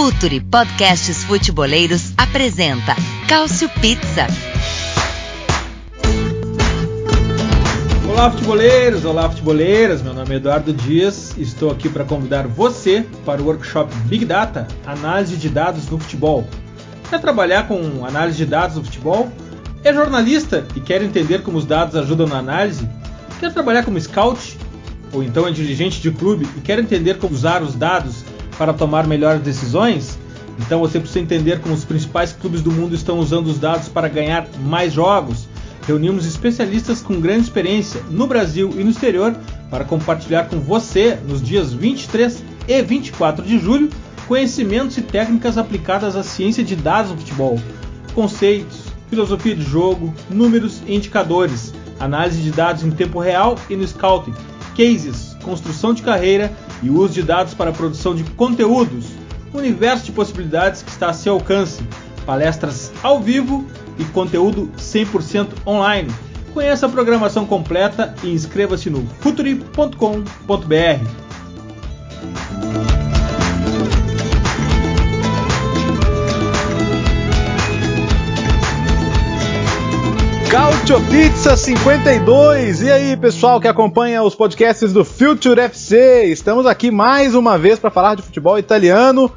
Futuri Podcasts Futeboleiros apresenta Cálcio Pizza. Olá, futeboleiros! Olá, futeboleiras! Meu nome é Eduardo Dias e estou aqui para convidar você para o workshop Big Data Análise de Dados no Futebol. Quer trabalhar com análise de dados no futebol? É jornalista e quer entender como os dados ajudam na análise? Quer trabalhar como scout? Ou então é dirigente de clube e quer entender como usar os dados para tomar melhores decisões? Então você precisa entender como os principais clubes do mundo estão usando os dados para ganhar mais jogos. Reunimos especialistas com grande experiência no Brasil e no exterior para compartilhar com você, nos dias 23 e 24 de julho, conhecimentos e técnicas aplicadas à ciência de dados no futebol, conceitos, filosofia de jogo, números e indicadores, análise de dados em tempo real e no scouting, cases, construção de carreira e uso de dados para a produção de conteúdos, um universo de possibilidades que está a seu alcance, palestras ao vivo e conteúdo 100% online. Conheça a programação completa e inscreva-se no futuri.com.br. Cautio Pizza 52. E aí, pessoal que acompanha os podcasts do Future FC? Estamos aqui mais uma vez para falar de futebol italiano.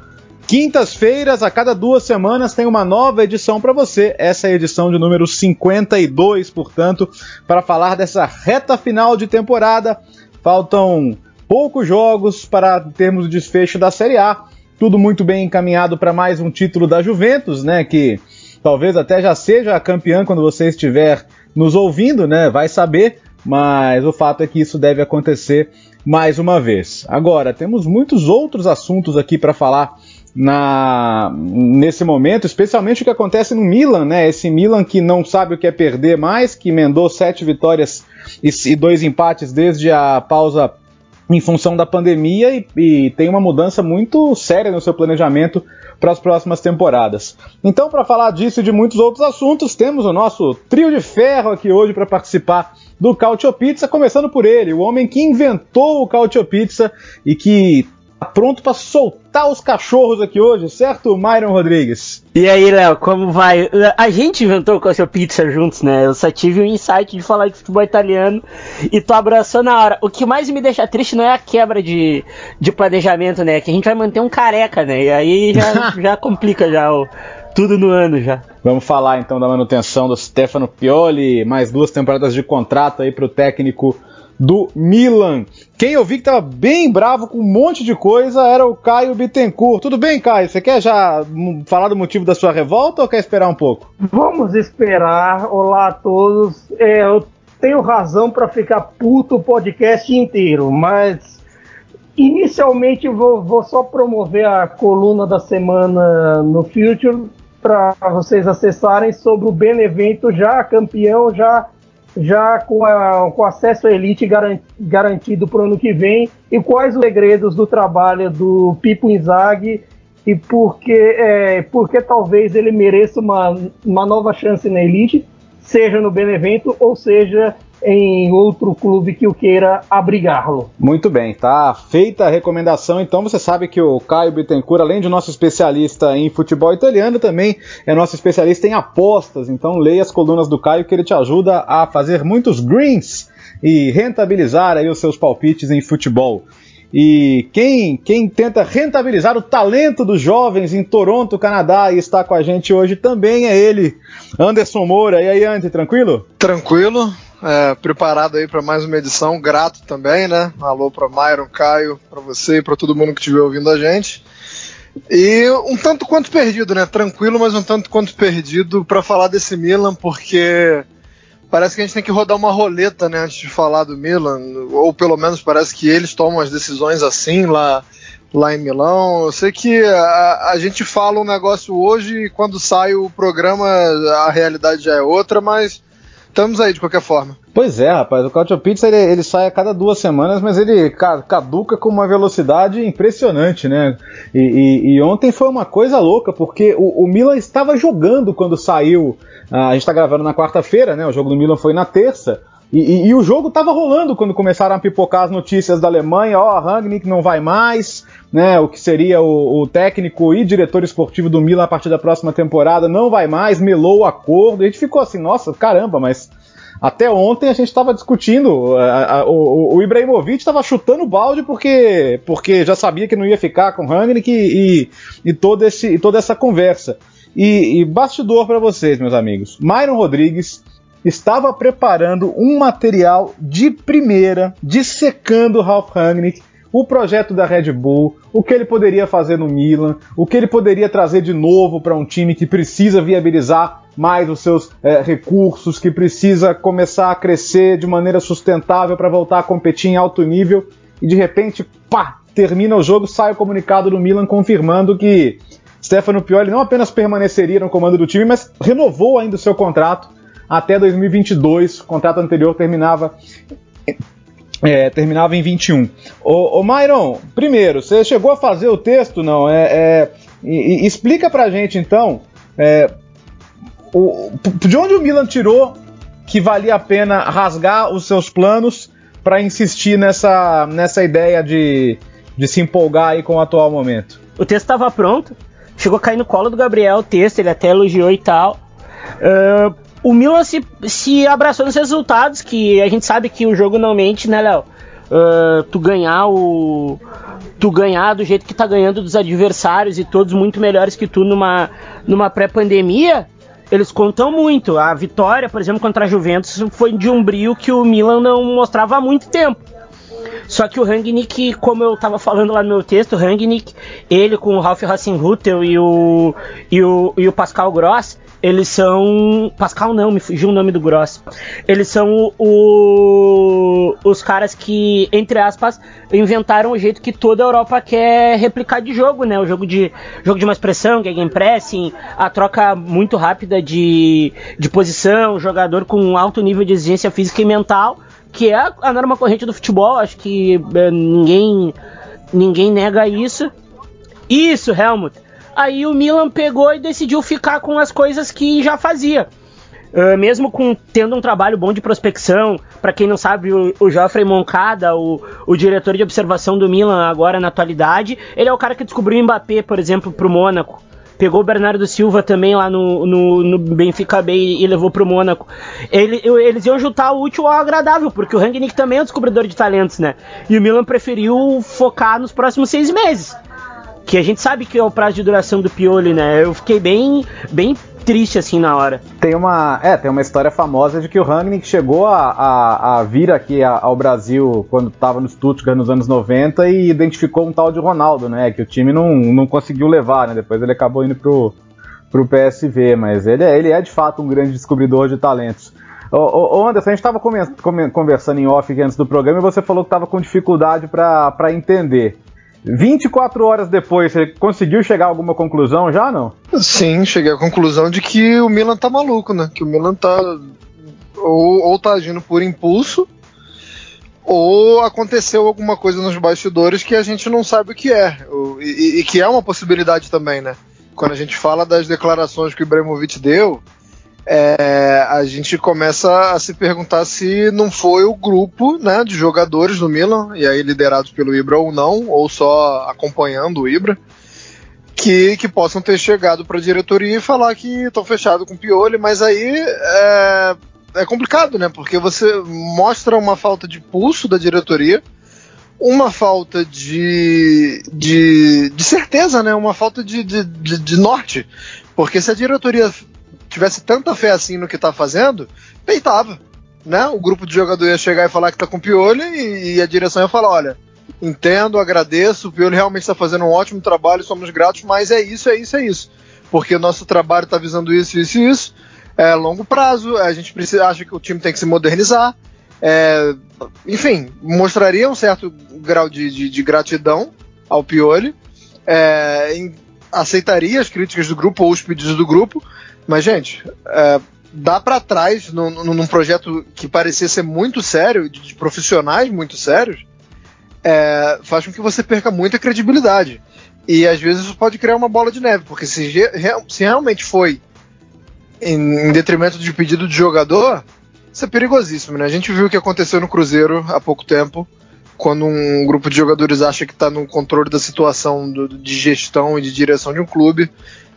Quintas-feiras, a cada duas semanas, tem uma nova edição para você. Essa é a edição de número 52, portanto, para falar dessa reta final de temporada. Faltam poucos jogos para termos o desfecho da Série A. Tudo muito bem encaminhado para mais um título da Juventus, né? Que talvez até já seja a campeã quando você estiver nos ouvindo, né? Vai saber, mas o fato é que isso deve acontecer mais uma vez. Agora, temos muitos outros assuntos aqui para falar na nesse momento, especialmente o que acontece no Milan, né? Esse Milan que não sabe o que é perder mais, que emendou sete vitórias e, e dois empates desde a pausa em função da pandemia e, e, tem uma mudança muito séria no seu planejamento para as próximas temporadas. Então, para falar disso e de muitos outros assuntos, temos o nosso trio de ferro aqui hoje para participar do Cautio Pizza, começando por ele, o homem que inventou o Cautio Pizza e que pronto para soltar os cachorros aqui hoje, certo, Myron Rodrigues? E aí, Léo, como vai? A gente inventou o Cautio Pizza juntos, né? Eu só tive o insight de falar de futebol italiano e tô abraçando a hora. O que mais me deixa triste não é a quebra de, de planejamento, né? Que a gente vai manter um careca, né? E aí já, já complica já o, tudo no ano já. Vamos falar então da manutenção do Stefano Pioli, mais duas temporadas de contrato aí pro técnico do Milan. Quem eu vi que estava bem bravo com um monte de coisa era o Caio Bittencourt. Tudo bem, Caio? Você quer já falar do motivo da sua revolta ou quer esperar um pouco? Vamos esperar. Olá a todos. É, eu tenho razão para ficar puto o podcast inteiro, mas inicialmente vou, vou só promover a coluna da semana no Future para vocês acessarem sobre o Benevento já campeão, já já com, a, com acesso à elite garantido para o ano que vem? E quais os segredos do trabalho do Pipo Inzaghi? E porque, é, porque talvez ele mereça uma, uma nova chance na elite, seja no Benevento ou seja em outro clube que o queira abrigá-lo. Muito bem, tá feita a recomendação. Então você sabe que o Caio Bittencourt, além de nosso especialista em futebol italiano, também é nosso especialista em apostas. Então leia as colunas do Caio que ele te ajuda a fazer muitos greens e rentabilizar aí os seus palpites em futebol. E quem, quem tenta rentabilizar o talento dos jovens em Toronto, Canadá, e está com a gente hoje também é ele, Anderson Moura. E aí, Andy, tranquilo? Tranquilo, é, preparado aí para mais uma edição, grato também, né? Alô para Myron, Caio, para você e para todo mundo que estiver ouvindo a gente. E um tanto quanto perdido, né? Tranquilo, mas um tanto quanto perdido para falar desse Milan, porque parece que a gente tem que rodar uma roleta, né, antes de falar do Milan, ou pelo menos parece que eles tomam as decisões assim lá lá em Milão. Eu sei que a, a gente fala um negócio hoje e quando sai o programa a realidade já é outra, mas estamos aí de qualquer forma. Pois é, rapaz, o Cautio Pizza ele, ele, sai a cada duas semanas, mas ele caduca com uma velocidade impressionante, né? E, e, e ontem foi uma coisa louca, porque o, o Milan estava jogando quando saiu. Uh, a gente está gravando na quarta-feira, né? O jogo do Milan foi na terça. E, e, e, o jogo estava rolando quando começaram a pipocar as notícias da Alemanha, ó, oh, Rangnick não vai mais, né? O que seria o, o, técnico e diretor esportivo do Milan a partir da próxima temporada, não vai mais, melou o acordo. E a gente ficou assim, nossa, caramba, mas até ontem a gente estava discutindo, a, a, o, o Ibrahimovic estava chutando balde porque, porque já sabia que não ia ficar com Rangnick e, e, todo esse, e toda essa conversa. E, e bastidor para vocês, meus amigos. Myron Rodrigues estava preparando um material de primeira, dissecando Ralph Rangnick, o projeto da Red Bull, o que ele poderia fazer no Milan, o que ele poderia trazer de novo para um time que precisa viabilizar mais os seus é, recursos, que precisa começar a crescer de maneira sustentável para voltar a competir em alto nível. E de repente, pá, termina o jogo, sai o comunicado do Milan confirmando que Stefano Pioli não apenas permaneceria no comando do time, mas renovou ainda o seu contrato até 2022. O contrato anterior terminava é, terminava em 21. Ô, ô Myron, primeiro, você chegou a fazer o texto, não? É, é e, e explica pra gente então é, o, de onde o Milan tirou que valia a pena rasgar os seus planos para insistir nessa, nessa ideia de, de se empolgar aí com o atual momento? O texto estava pronto, chegou a cair no colo do Gabriel o texto, ele até elogiou e tal. Uh, o Milan se, se abraçou nos resultados, que a gente sabe que o jogo não mente, né, Léo? Uh, tu ganhar o. Tu ganhar do jeito que tá ganhando dos adversários e todos muito melhores que tu numa, numa pré-pandemia, eles contam muito. A vitória, por exemplo, contra a Juventus foi de um brilho que o Milan não mostrava há muito tempo. Só que o Rangnick, como eu estava falando lá no meu texto, o Rangnick, ele com o Ralf Hasenhutel e o, e o, e o Pascal Gross, eles são. Pascal não, me fugiu o nome do Gross. Eles são o, os caras que, entre aspas, inventaram o jeito que toda a Europa quer replicar de jogo, né? O jogo de, jogo de mais pressão, gegenpressing, a troca muito rápida de, de posição, jogador com alto nível de exigência física e mental, que é a, a norma corrente do futebol, acho que é, ninguém, ninguém nega isso. Isso, Helmut. Aí o Milan pegou e decidiu ficar com as coisas que já fazia. Uh, mesmo com tendo um trabalho bom de prospecção, para quem não sabe, o, o Geoffrey Moncada, o, o, diretor de observação do Milan agora na atualidade, ele é o cara que descobriu o Mbappé, por exemplo, pro Mônaco. Pegou o Bernardo Silva também lá no, no, no Benfica Bay e levou pro Mônaco. Ele, eles iam juntar o útil ao agradável, porque o Rangnick também é um descobridor de talentos, né? E o Milan preferiu focar nos próximos seis meses que a gente sabe que é o prazo de duração do Pioli, né? Eu fiquei bem, bem triste assim na hora. Tem uma, é, tem uma história famosa de que o Rangnick chegou a, a, a vir aqui a, ao Brasil quando estava no Stuttgart nos anos 90 e identificou um tal de Ronaldo, né? Que o time não, não conseguiu levar, né? Depois ele acabou indo pro, pro PSV, mas ele é, ele é de fato um grande descobridor de talentos. Ô, ô Anderson, a gente estava conversando em off antes do programa e você falou que estava com dificuldade para entender. 24 horas depois, você conseguiu chegar a alguma conclusão já, não? Sim, cheguei à conclusão de que o Milan tá maluco, né? Que o Milan tá. Ou, ou tá agindo por impulso, ou aconteceu alguma coisa nos bastidores que a gente não sabe o que é. E, e, que é uma possibilidade também, né? Quando a gente fala das declarações que o Ibrahimovic deu, é, a gente começa a se perguntar se não foi o grupo né, de jogadores do Milan, e aí liderados pelo Ibra ou não, ou só acompanhando o Ibra, que, que possam ter chegado para a diretoria e falar que estão fechados com o Pioli, mas aí é, é complicado, né? Porque você mostra uma falta de pulso da diretoria, uma falta de, de, de certeza, né? Uma falta de, de, de, de norte. Porque se a diretoria tivesse tanta fé assim no que tá fazendo, peitava. Né? O grupo de jogador ia chegar e falar que tá com piolho e, e a direção ia falar: olha, entendo, agradeço, o Piolho realmente está fazendo um ótimo trabalho, somos gratos, mas é isso, é isso, é isso. Porque o nosso trabalho está visando isso, isso e isso. É longo prazo, a gente precisa, acha que o time tem que se modernizar. É, enfim, mostraria um certo grau de, de, de gratidão ao Pioli. É, aceitaria as críticas do grupo ou os pedidos do grupo, mas, gente, é, dá para trás num, num, projeto que parecia ser muito sério, de, profissionais muito sérios, é, faz com que você perca muita credibilidade. E às vezes isso pode criar uma bola de neve, porque se, se realmente foi em, em detrimento de pedido de jogador, Isso é perigosíssimo, né? A gente viu o que aconteceu no Cruzeiro há pouco tempo, quando um grupo de jogadores acha que está no controle da situação do, de gestão e de direção de um clube.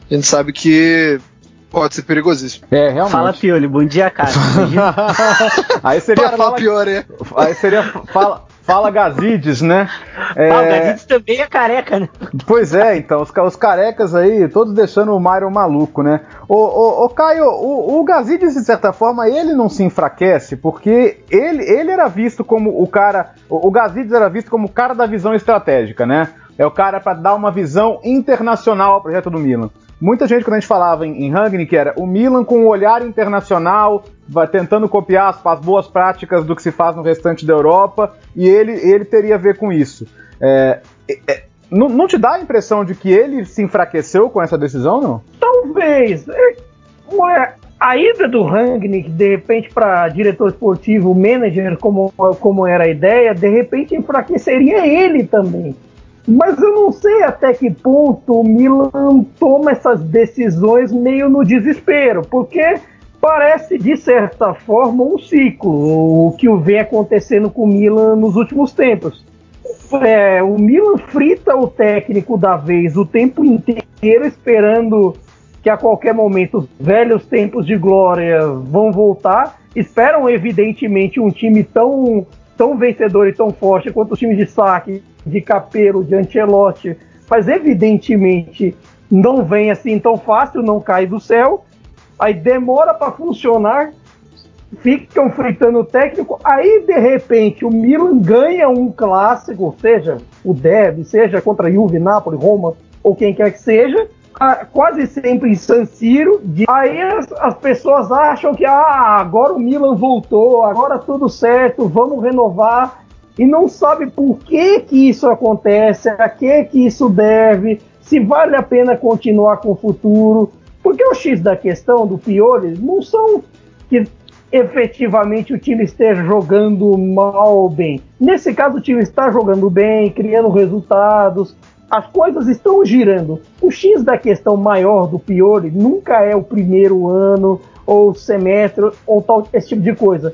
A gente sabe que pode ser perigosíssimo. É, realmente. Fala Pioli, bom dia, cara. aí seria Para fala, Piori. Aí seria fala, Fala Gazides, né? É... Ah, o Gazides também é careca, né? Pois é, então, os, os carecas aí, todos deixando o Myron maluco, né? Ô, ô, ô Caio, o, o Gazides, de certa forma, ele não se enfraquece, porque ele, ele era visto como o cara. O, o Gazides era visto como o cara da visão estratégica, né? É o cara para dar uma visão internacional ao projeto do Milan. Muita gente, quando a gente falava em, em Rangnick, era o Milan com um olhar internacional, vai tentando copiar as, as, boas práticas do que se faz no restante da Europa, e ele, ele teria a ver com isso. É, é, não, não, te dá a impressão de que ele se enfraqueceu com essa decisão, não? Talvez. É, a ida do Rangnick, de repente, para diretor esportivo, manager, como, como era a ideia, de repente enfraqueceria ele também. Mas eu não sei até que ponto o Milan toma essas decisões meio no desespero, porque parece, de certa forma, um ciclo, o que vem acontecendo com o Milan nos últimos tempos. É, o Milan frita o técnico da vez o tempo inteiro, esperando que a qualquer momento os velhos tempos de glória vão voltar. Esperam, evidentemente, um time tão, tão vencedor e tão forte quanto o time de saque de Capelo, de Ancelotti, mas evidentemente não vem assim tão fácil, não cai do céu. Aí demora para funcionar, ficam fritando o técnico, aí de repente o Milan ganha um clássico, seja o derby, seja contra Juve, Napoli, Roma ou quem quer que seja, quase sempre em San Siro. Aí as, as, pessoas acham que ah, agora o Milan voltou, agora tudo certo, vamos renovar e não sabe por que, que isso acontece, a que, que isso deve, se vale a pena continuar com o futuro. Porque o X da questão do Piores não são que efetivamente o time esteja jogando mal ou bem. Nesse caso, o time está jogando bem, criando resultados, as coisas estão girando. O X da questão maior do Piori nunca é o primeiro ano, ou semestre, ou tal, esse tipo de coisa.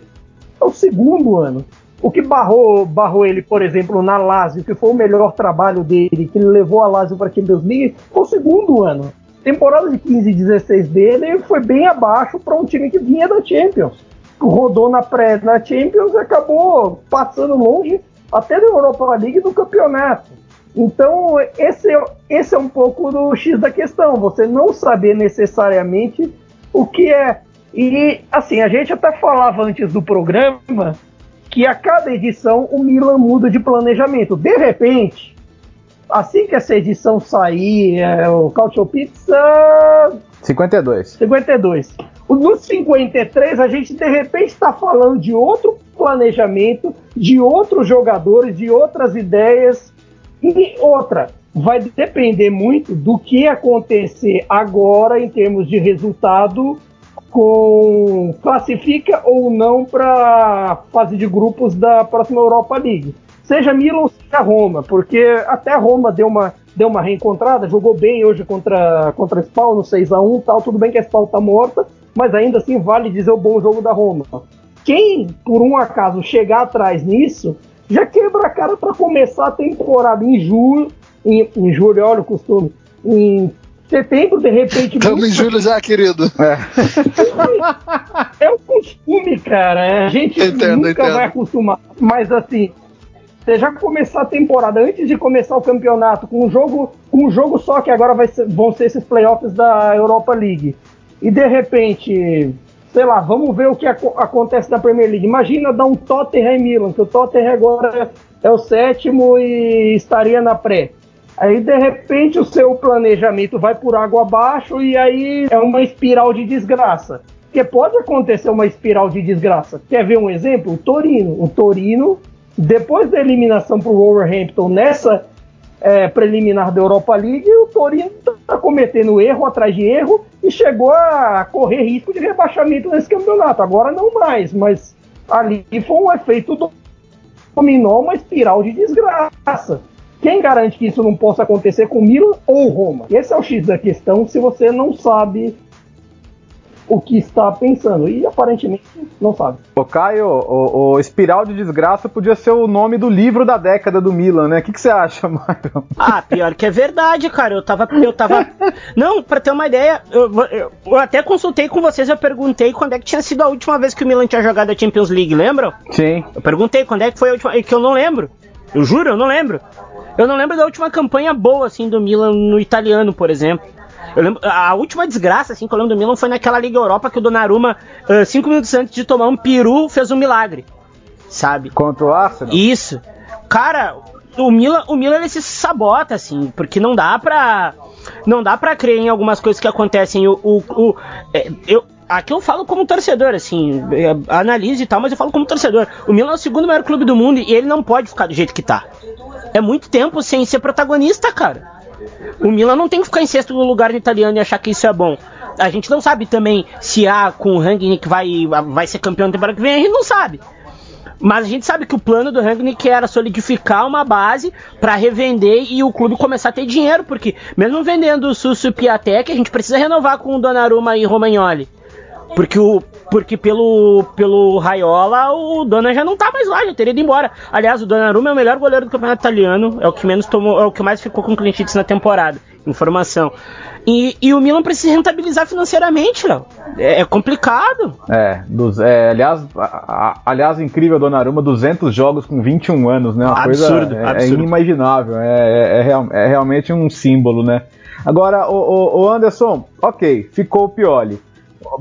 É o segundo ano. O que barrou, barrou ele, por exemplo, na Lazio, que foi o melhor trabalho dele, que levou a Lazio para a Champions League, foi o segundo ano. Temporada de 15 e 16 dele foi bem abaixo para um time que vinha da Champions. Rodou na pré na Champions e acabou passando longe até da Europa League do campeonato. Então, esse, esse é um pouco do X da questão, você não saber necessariamente o que é. E, assim, a gente até falava antes do programa que a cada edição o Milan muda de planejamento. De repente, assim que essa edição sair, é, o Cautio Pizza. 52. 52. No 53, a gente de repente está falando de outro planejamento, de outros jogadores, de outras ideias. E outra, vai depender muito do que acontecer agora em termos de resultado com classifica ou não para fase de grupos da próxima Europa League. Seja Milan, seja Roma, porque até Roma deu uma, deu uma reencontrada, jogou bem hoje contra contra a no 6 a 1, tal, tudo bem que a Spawn tá morta, mas ainda assim vale dizer o bom jogo da Roma. Quem por um acaso chegar atrás nisso, já quebra a cara para começar a temporada em julho, em, em julho, olha o costume, em setembro, de repente. Estamos em julho já, querido. É, é um costume, cara. A gente entendo, nunca entendo. vai acostumar. Mas assim, você já começar a temporada antes de começar o campeonato com um jogo, com um jogo só que agora vai ser, vão ser esses playoffs da Europa League. E de repente, sei lá, vamos ver o que ac acontece na Premier League. Imagina dar um Tottenham Milan, que o Tottenham agora é o sétimo e estaria na pré. Aí de repente o seu planejamento vai por água abaixo e aí é uma espiral de desgraça. Porque pode acontecer uma espiral de desgraça. Quer ver um exemplo? O Torino. O Torino, depois da eliminação para o Wolverhampton nessa é, preliminar da Europa League, o Torino está cometendo erro atrás de erro e chegou a correr risco de rebaixamento nesse campeonato. Agora não mais, mas ali foi um efeito dominó, uma espiral de desgraça. Quem garante que isso não possa acontecer com Milan ou Roma? Esse é o X da questão se você não sabe o que está pensando. E aparentemente não sabe. O Caio, o, o, Espiral de Desgraça podia ser o nome do livro da década do Milan, né? O que, que você acha, Mário? Ah, pior que é verdade, cara. Eu tava. Eu tava. Não, pra ter uma ideia, eu, eu, eu, até consultei com vocês, eu perguntei quando é que tinha sido a última vez que o Milan tinha jogado a Champions League, lembram? Sim. Eu perguntei quando é que foi a última. Que eu não lembro. Eu juro, eu não lembro. Eu não lembro da última campanha boa, assim, do Milan no italiano, por exemplo. Eu lembro, a última desgraça, assim, que eu lembro do Milan foi naquela Liga Europa que o Donnarumma, uh, cinco minutos antes de tomar um peru, fez um milagre. Sabe? Contra o Arsenal? Isso. Cara, o Milan, o Milan ele se sabota, assim, porque não dá pra. Não dá pra crer em algumas coisas que acontecem. O, o, o é, eu, aqui eu falo como torcedor, assim, analise e tal, mas eu falo como torcedor. O Milan é o segundo maior clube do mundo e ele não pode ficar do jeito que tá. É muito tempo sem ser protagonista, cara. O Milan não tem que ficar em sexto lugar no italiano e achar que isso é bom. A gente não sabe também se há com o Rangnick vai, vai ser campeão na temporada que vem, a gente não sabe. Mas a gente sabe que o plano do Rangnick era solidificar uma base para revender e o clube começar a ter dinheiro, porque mesmo vendendo o Sussu e Piatek, a gente precisa renovar com o Donnarumma e Romagnoli. Porque, o, porque pelo, pelo Raiola o Dona já não tá mais lá, já teria ido embora. Aliás, o Donnarumma é o melhor goleiro do campeonato italiano, é o que menos tomou, é o que mais ficou com clean na temporada. Informação. E, e, o Milan precisa rentabilizar financeiramente, Léo. É, é, complicado. É, dos, é aliás, a, a, aliás, incrível, Donnarumma, 200 jogos com 21 anos, né? Uma absurdo, coisa é, é absurdo. é inimaginável, é, é, é, realmente um símbolo, né? Agora, o, o, o Anderson, ok, ficou o Pioli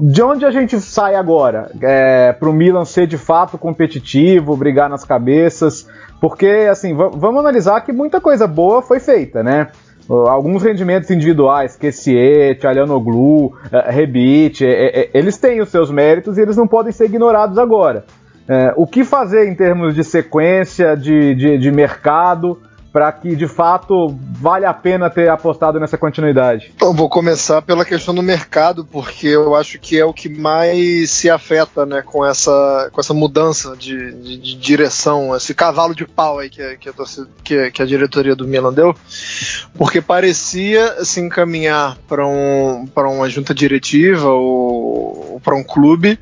de onde a gente sai agora? É, para o Milan ser de fato competitivo, brigar nas cabeças? Porque, assim, vamos analisar que muita coisa boa foi feita, né? Alguns rendimentos individuais, Kessiet, Alianoglu, é, Rebite, é, é, eles têm os seus méritos e eles não podem ser ignorados agora. É, o que fazer em termos de sequência, de, de, de mercado? Para que de fato vale a pena ter apostado nessa continuidade? Eu vou começar pela questão do mercado, porque eu acho que é o que mais se afeta né, com, essa, com essa mudança de, de, de direção, esse cavalo de pau aí que, que, a torcida, que, que, a diretoria do Milan deu, porque parecia se encaminhar para um, uma junta diretiva ou, ou para um clube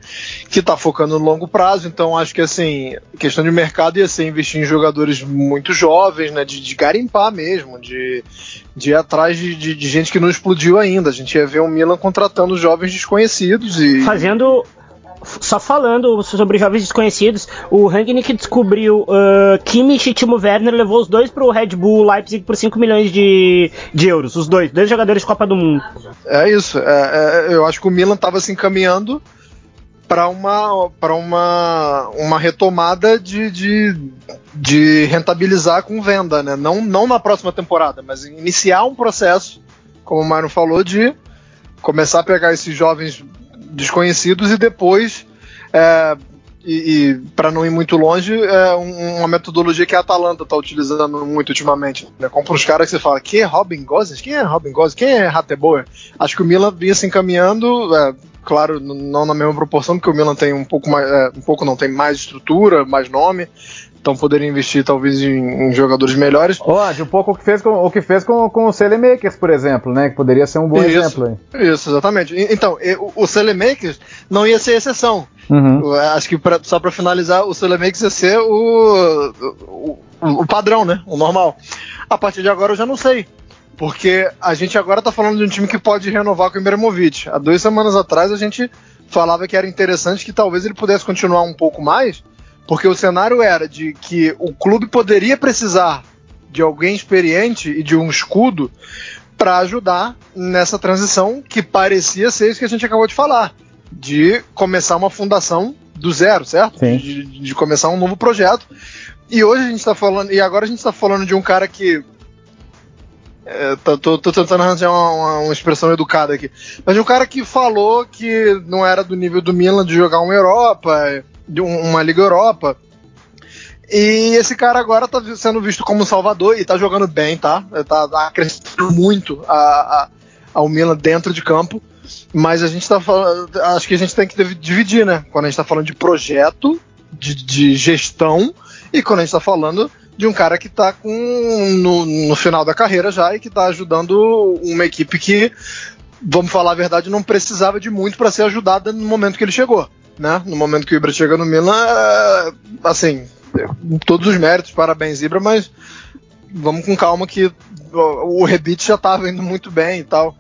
que está focando no longo prazo, então acho que assim, questão de mercado ia ser investir em jogadores muito jovens, né, de de, garimpar mesmo, de, de ir atrás de, de, de, gente que não explodiu ainda. A gente ia ver o Milan contratando jovens desconhecidos e. Fazendo. Só falando sobre jovens desconhecidos, o Rangnick descobriu uh, Kimmich e Timo Werner, levou os dois pro Red Bull Leipzig por 5 milhões de, de euros. Os dois, dois jogadores de Copa do Mundo. É isso. É, é, eu acho que o Milan estava se encaminhando para uma, para uma, uma retomada de, de, de, rentabilizar com venda, né? Não, não na próxima temporada, mas iniciar um processo, como o Mário falou, de começar a pegar esses jovens desconhecidos e depois, é, e, e para não ir muito longe, é uma metodologia que a Atalanta está utilizando muito ultimamente. Né? Compra uns caras que você fala, quem é Robin Gosens? Quem é Robin Gosens? Quem é Rateboer? Acho que o Milan vinha se encaminhando, é, claro, não na mesma proporção, porque o Milan tem um pouco mais, é, um pouco não, tem mais estrutura, mais nome, então poderia investir talvez em, em jogadores melhores. Pode, um pouco o que fez com o que fez com, com o Selemakers, por exemplo, né? Que poderia ser um bom isso, exemplo. Aí. Isso, exatamente. Então, o, o Selemakers não ia ser exceção. Uhum. Acho que pra, só para finalizar, o Selemakers ia ser o, o, o, padrão, né? O normal. A partir de agora eu já não sei. Porque a gente agora tá falando de um time que pode renovar com o Ibrahimovic. Há duas semanas atrás a gente falava que era interessante que talvez ele pudesse continuar um pouco mais, porque o cenário era de que o clube poderia precisar de alguém experiente e de um escudo para ajudar nessa transição que parecia ser isso que a gente acabou de falar, de começar uma fundação do zero, certo? De, de, começar um novo projeto. E hoje a gente está falando, e agora a gente está falando de um cara que é, tô, tô, tô, tentando arranjar uma, uma, uma, expressão educada aqui. Mas um cara que falou que não era do nível do Milan de jogar uma Europa, de um, uma Liga Europa. E esse cara agora tá sendo visto como Salvador e tá jogando bem, tá? Tá, tá acrescentando muito a, a, ao Milan dentro de campo. Mas a gente tá falando. Acho que a gente tem que dividir, né? Quando a gente tá falando de projeto, de, de gestão, e quando a gente tá falando de um cara que está no, no, final da carreira já e que está ajudando uma equipe que vamos falar a verdade, não precisava de muito para ser ajudada no momento que ele chegou. Né? No momento que o Ibra chega no Milan, é, assim, todos os méritos, parabéns Ibra, mas vamos com calma que o, o Rebite já estava indo muito bem e tal.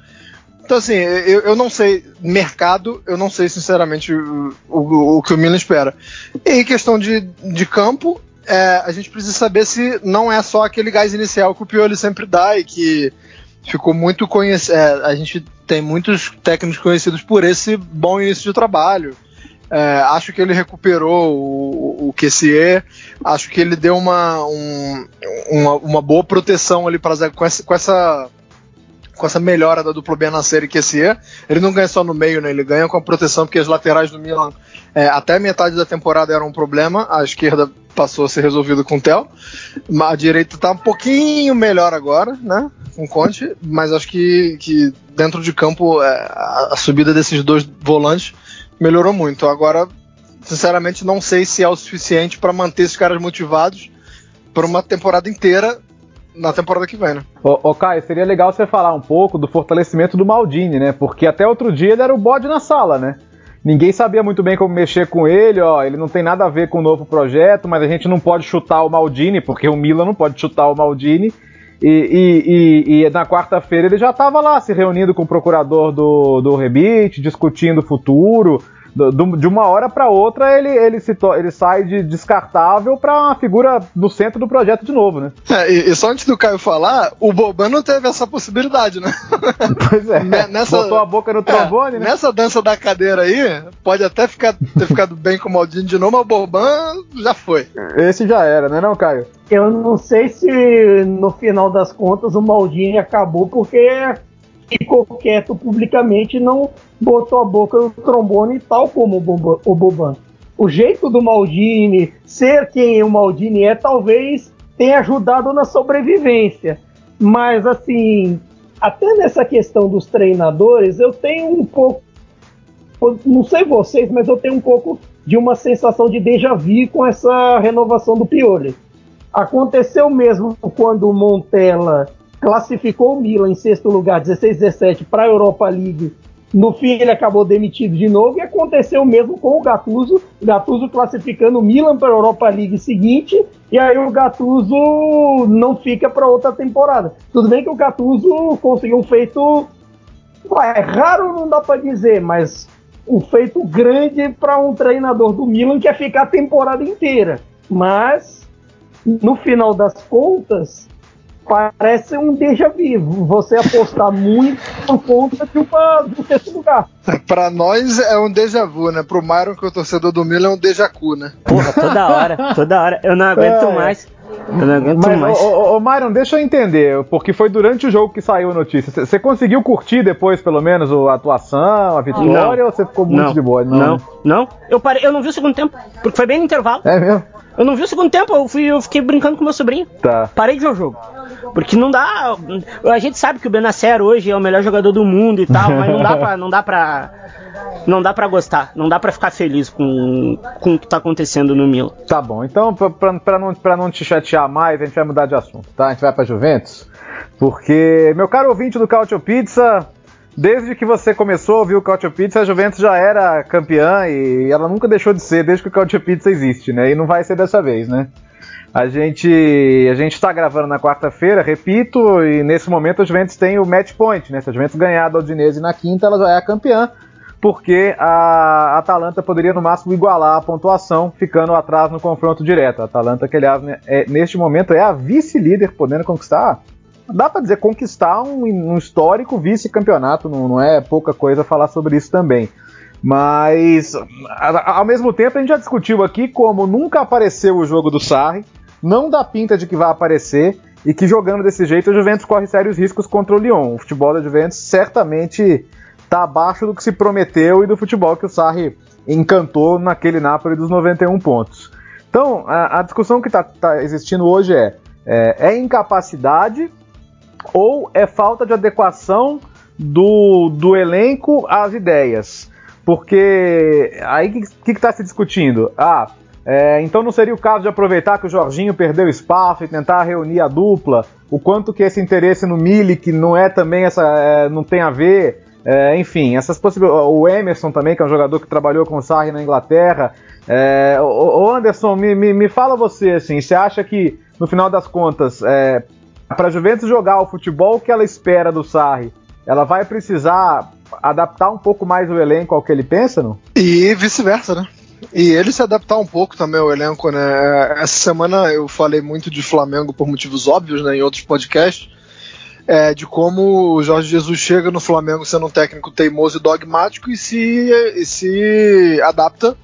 Então, assim, eu, eu não sei, mercado, eu não sei sinceramente o, o, o que o Milan espera. E questão de, de campo, é, a gente precisa saber se não é só aquele gás inicial que o Pioli sempre dá e que ficou muito conhecido. É, a gente tem muitos técnicos conhecidos por esse bom início de trabalho. É, acho que ele recuperou o, o QCE, acho que ele deu uma, um, uma, uma, boa proteção ali para com essa, com essa com essa melhora da dupla Benacer e QCE. Ele não ganha só no meio, né? Ele ganha com a proteção, porque as laterais do Milan é, até metade da temporada eram um problema. A esquerda passou a ser resolvida com o Theo. A direita está um pouquinho melhor agora, né? Com o Conte, mas acho que, que dentro de campo é, a, a subida desses dois volantes melhorou muito. Agora, sinceramente, não sei se é o suficiente para manter esses caras motivados por uma temporada inteira na temporada que vem, né? Ô, ô Caio, seria legal você falar um pouco do fortalecimento do Maldini, né? Porque até outro dia ele era o bode na sala, né? Ninguém sabia muito bem como mexer com ele, ó. Ele não tem nada a ver com o novo projeto, mas a gente não pode chutar o Maldini, porque o Milan não pode chutar o Maldini. E, e, e, e na quarta-feira ele já estava lá se reunindo com o procurador do, do Rebite, discutindo o futuro do, de uma hora para outra ele, ele, se ele sai de descartável para uma figura no centro do projeto de novo, né? É, e, e, só antes do Caio falar, o Boban não teve essa possibilidade, né? Pois é. Nessa, Botou a boca no trombone, é, né? Nessa dança da cadeira aí, pode até ficar, ter ficado bem com o Maldini de novo, mas o Boban já foi. Esse já era, né, não, Caio? Eu não sei se no final das contas o Maldini acabou porque ficou quieto publicamente e não botou a boca no trombone, tal como o Boban. O jeito do Maldini ser quem o Maldini é, talvez tenha ajudado na sobrevivência. Mas, assim, até nessa questão dos treinadores, eu tenho um pouco. Não sei vocês, mas eu tenho um pouco de uma sensação de déjà vu com essa renovação do Pioli. Aconteceu mesmo quando o Montella classificou o Milan em sexto lugar, 16-17, para a Europa League. No fim, ele acabou demitido de novo e aconteceu mesmo com o Gattuso. Gattuso classificando o Milan para a Europa League seguinte e aí o Gattuso não fica para outra temporada. Tudo bem que o Gattuso conseguiu um feito é raro, não dá para dizer, mas um feito grande para um treinador do Milan que é ficar a temporada inteira. Mas no final das contas, parece um déjà vu. Você apostar muito por conta de, uma, um terceiro lugar. Pra nós é um déjà vu, né? Pro Myron, que é o torcedor do Milan, é um déjà vu, né? Porra, toda hora, toda hora. Eu não aguento é. mais. Eu não aguento Mas, mais. Ô, ô, Myron, deixa eu entender, porque foi durante o jogo que saiu a notícia. Você conseguiu curtir depois, pelo menos, a atuação, a vitória, não. ou você ficou muito não. de boa? Não, não. não. Eu, parei, eu não vi o segundo tempo, porque foi bem no intervalo. É mesmo? Eu não vi o segundo tempo, eu, fui, eu fiquei brincando com meu sobrinho. Tá. Parei de ver o jogo. Porque não dá. A gente sabe que o Benacer hoje é o melhor jogador do mundo e tal, mas não dá pra. Não dá pra não dá para gostar, não dá para ficar feliz com, com o que tá acontecendo no Milan. Tá bom, então para não, pra não te chatear mais, a gente vai mudar de assunto, tá? A gente vai pra Juventus, porque, meu caro ouvinte do Cautio Pizza, desde que você começou a ouvir o Cautio Pizza, a Juventus já era campeã e ela nunca deixou de ser desde que o Cautio Pizza existe, né? E não vai ser dessa vez, né? A gente a gente está gravando na quarta-feira, repito, e nesse momento a Juventus tem o match point, né? Se a Juventus ganhar da Udinese na quinta, ela já é a campeã, porque a Atalanta poderia no máximo igualar a pontuação, ficando atrás no confronto direto. A Atalanta, que aliás, né, é, neste momento é a vice-líder, podendo conquistar. Dá para dizer conquistar um, um histórico vice-campeonato, não, não é pouca coisa falar sobre isso também. Mas, ao mesmo tempo, a gente já discutiu aqui como nunca apareceu o jogo do Sarri, não dá pinta de que vai aparecer e que jogando desse jeito a Juventus corre sérios riscos contra o Lyon. O futebol da Juventus certamente está abaixo do que se prometeu e do futebol que o Sarri encantou naquele Napoli dos 91 pontos. Então, a, a discussão que está tá existindo hoje é, é, é incapacidade ou é falta de adequação do, do elenco às ideias? Porque aí o que está se discutindo? Ah, é, então não seria o caso de aproveitar que o Jorginho perdeu espaço e tentar reunir a dupla? O quanto que esse interesse no Milik não é também essa, é, não tem a ver? É, enfim, essas possibilidades. O Emerson também, que é um jogador que trabalhou com o Sarri na Inglaterra. É, o, Anderson, me, me, me, fala você, assim, você acha que, no final das contas, é, para a Juventus jogar o futebol que ela espera do Sarri, ela vai precisar adaptar um pouco mais o elenco ao que ele pensa, não? E vice-versa, né? E ele se adaptar um pouco também ao elenco, né? Essa semana eu falei muito de Flamengo por motivos óbvios, né? Em outros podcasts. É, de como o Jorge Jesus chega no Flamengo sendo um técnico teimoso e dogmático e se, e se adapta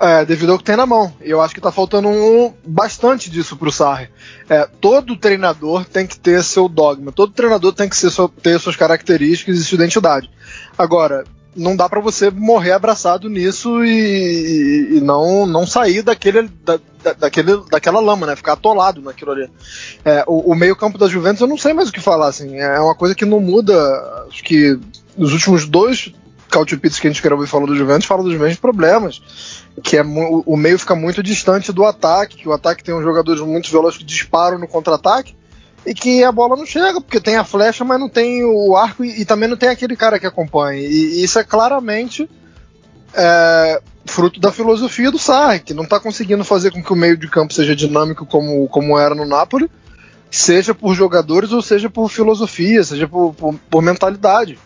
é, devido ao que tem na mão. E eu acho que está faltando um, bastante disso para o Sarri. É, todo treinador tem que ter seu dogma, todo treinador tem que ter suas características e sua identidade. Agora, não dá para você morrer abraçado nisso e, e, não, não sair daquele, da, daquele, daquela lama, né? Ficar atolado naquilo ali. É, o, o meio-campo da Juventus eu não sei mais o que falar, assim. É uma coisa que não muda. Acho que nos últimos dois cautipitos que a gente gravou e falou do Juventus, fala dos mesmos problemas. Que é o meio fica muito distante do ataque, que o ataque tem uns jogadores muito velozes que disparam no contra-ataque e que a bola não chega, porque tem a flecha, mas não tem o arco e, e também não tem aquele cara que acompanha. E, e isso é claramente é, fruto da filosofia do Sarri, que não está conseguindo fazer com que o meio de campo seja dinâmico como, como era no Napoli, seja por jogadores ou seja por filosofia, seja por, por, por mentalidade.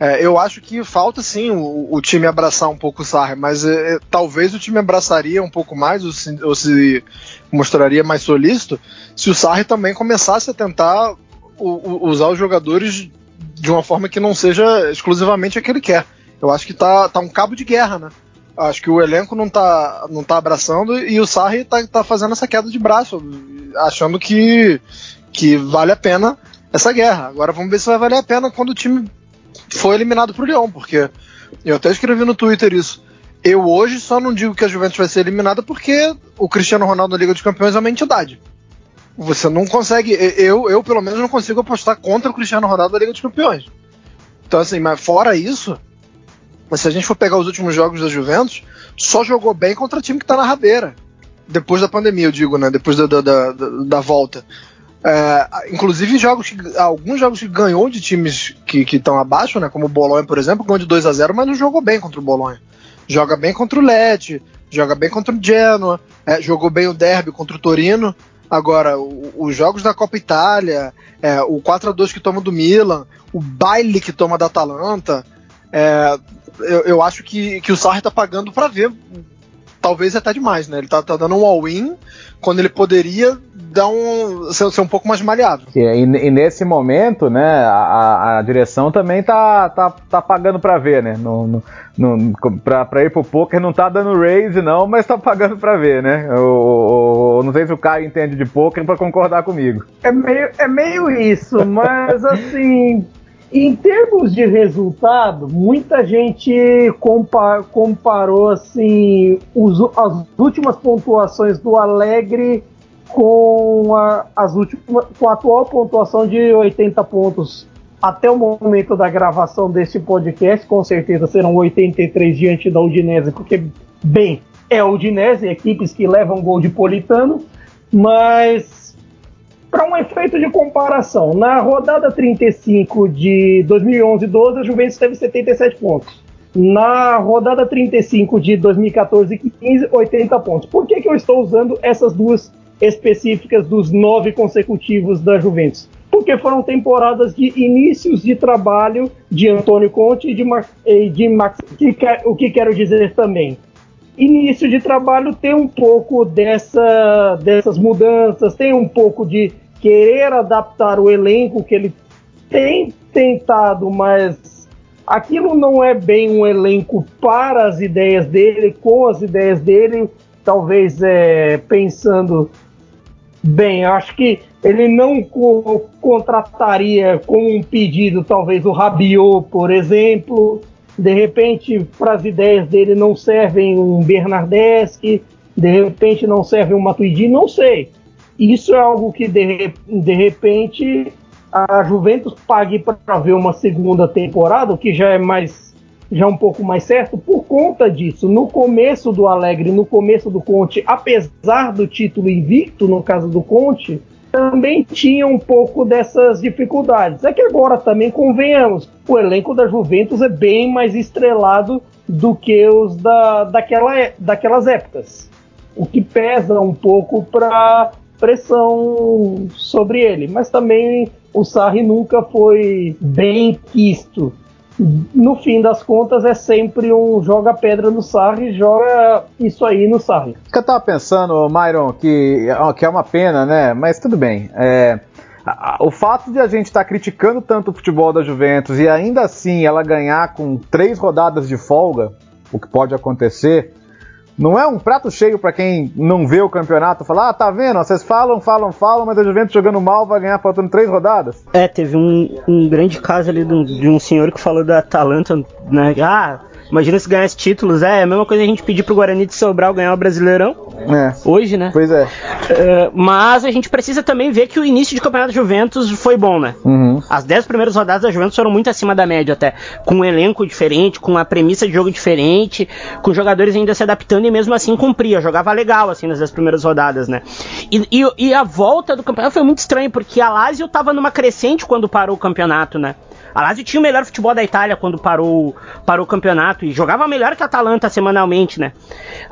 É, eu acho que falta sim o, o, time abraçar um pouco o Sarri, mas é, é, talvez o time abraçaria um pouco mais ou se, ou se, mostraria mais solícito se o Sarri também começasse a tentar o, o, usar os jogadores de uma forma que não seja exclusivamente a que ele quer. Eu acho que tá, tá um cabo de guerra, né? Acho que o elenco não tá, não tá abraçando e o Sarri tá, tá fazendo essa queda de braço, achando que, que vale a pena essa guerra. Agora vamos ver se vai valer a pena quando o time foi eliminado pro Lyon, porque eu até escrevi no Twitter isso. Eu hoje só não digo que a Juventus vai ser eliminada porque o Cristiano Ronaldo na Liga dos Campeões é uma entidade. Você não consegue, eu, eu pelo menos não consigo apostar contra o Cristiano Ronaldo na Liga dos Campeões. Então assim, mas fora isso, mas se a gente for pegar os últimos jogos da Juventus, só jogou bem contra time que tá na rabeira. Depois da pandemia, eu digo, né? Depois da, da, da, da volta. É, inclusive jogos que, alguns jogos que ganhou de times que estão abaixo, né, como o Bolonha, por exemplo, ganhou de 2 a 0 mas não jogou bem contra o Bolonha. Joga bem contra o Leti, joga bem contra o Genoa, é, jogou bem o Derby contra o Torino. Agora, o, os jogos da Copa Itália, é, o 4 a 2 que toma do Milan, o baile que toma da Atalanta, é, eu, eu, acho que, que o Sarri tá pagando para ver talvez até demais, né? Ele tá, tá dando um all-in quando ele poderia dar um, ser, ser um pouco mais maleável. E, e, nesse momento, né, a, a direção também tá, tá, tá pagando para ver, né? No, no, no, pra, pra ir pro poker não tá dando raise não, mas tá pagando para ver, né? O, o, não sei se o Caio entende de poker para concordar comigo. É meio, é meio isso, mas assim... Em termos de resultado, muita gente compa comparou assim os, as últimas pontuações do Alegre com a, as últimas, com a atual pontuação de 80 pontos até o momento da gravação deste podcast, com certeza serão 83 diante da Udinese, porque, bem, é a Udinese, equipes que levam gol de Politano, mas para um efeito de comparação, na rodada 35 de 2011-12, a Juventus teve 77 pontos. Na rodada 35 de 2014-15, 80 pontos. Por que, que eu estou usando essas duas específicas dos nove consecutivos da Juventus? Porque foram temporadas de inícios de trabalho de Antônio Conte e de, Mar de Max. Que, o que quero dizer também? Início de trabalho tem um pouco dessa, dessas mudanças, tem um pouco de querer adaptar o elenco que ele tem tentado, mas aquilo não é bem um elenco para as ideias dele, com as ideias dele, talvez é, pensando bem, acho que ele não co contrataria com um pedido, talvez o Rabiot, por exemplo, de repente, para as ideias dele não servem um Bernardeschi, de repente não serve um Matuidi, não sei. Isso é algo que de, de repente a Juventus pague para ver uma segunda temporada, o que já é mais já um pouco mais certo por conta disso. No começo do Alegre, no começo do Conte, apesar do título invicto no caso do Conte, também tinha um pouco dessas dificuldades. É que agora também convenhamos, o elenco da Juventus é bem mais estrelado do que os da, daquela, daquelas épocas, o que pesa um pouco para pressão sobre ele. Mas também o Sarri nunca foi bem quisto no fim das contas é sempre um joga pedra no Sarri, joga isso aí no Sarri. Eu tava pensando, Myron, que, que é uma pena, né? Mas tudo bem. É, o fato de a gente estar tá criticando tanto o futebol da Juventus e ainda assim ela ganhar com três rodadas de folga, o que pode acontecer, não é um prato cheio para quem não vê o campeonato falar, ah, tá vendo? Vocês falam, falam, falam, mas a Juventus jogando mal vai ganhar faltando três rodadas. É, teve um, um grande caso ali de um, de um senhor que falou da Atalanta, né? Ah, Imagina se ganhasse títulos. É, é a mesma coisa a gente pedir pro Guarani de Sobral ganhar o Brasileirão. É. Hoje, né? Pois é. Uh, mas a gente precisa também ver que o início de campeonato Juventus foi bom, né? Uhum. As 10 primeiras rodadas da Juventus foram muito acima da média até. Com um elenco diferente, com a premissa de jogo diferente, com jogadores ainda se adaptando e mesmo assim cumpria. Jogava legal, assim, nas 10 primeiras rodadas, né? E, e, e a volta do campeonato foi muito estranho, porque a Lazio tava numa crescente quando parou o campeonato, né? A Lazio tinha o melhor futebol da Itália quando parou, parou o campeonato e jogava melhor que a Atalanta semanalmente, né?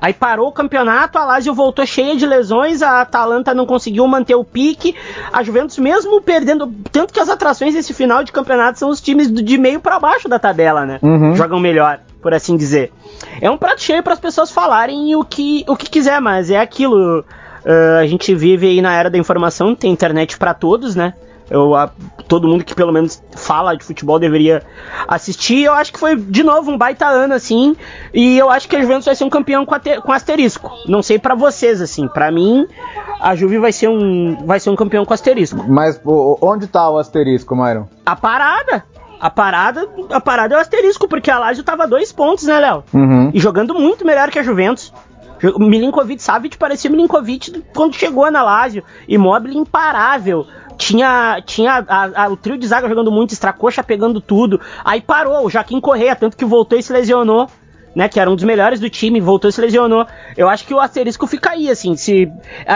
Aí parou o campeonato, a Lazio voltou cheia de lesões, a Atalanta não conseguiu manter o pique, a Juventus mesmo perdendo, tanto que as atrações desse final de campeonato são os times de meio para baixo da tabela, né? Uhum. Jogam melhor, por assim dizer. É um prato cheio para as pessoas falarem o que, o que quiser, mas é aquilo. Uh, a gente vive aí na era da informação, tem internet para todos, né? Eu, a, todo mundo que pelo menos fala de futebol deveria assistir. Eu acho que foi, de novo, um baita ano, assim. E eu acho que a Juventus vai ser um campeão com, com asterisco. Não sei para vocês, assim. para mim, a Juve vai ser um, vai ser um campeão com asterisco. Mas onde tá o asterisco, Myron? A parada. A parada, a parada é o asterisco, porque a Lazio tava dois pontos, né, Léo? Uhum. E jogando muito melhor que a Juventus. Milinkovic Savic parecia Milinkovic quando chegou na Lazio. Imóvel imparável tinha, tinha a, a, o trio de zaga jogando muito, Stracocha pegando tudo. Aí parou, o Joaquim Correia, tanto que voltou e se lesionou. Né, que era um dos melhores do time, voltou e se lesionou. Eu acho que o asterisco fica aí, assim, se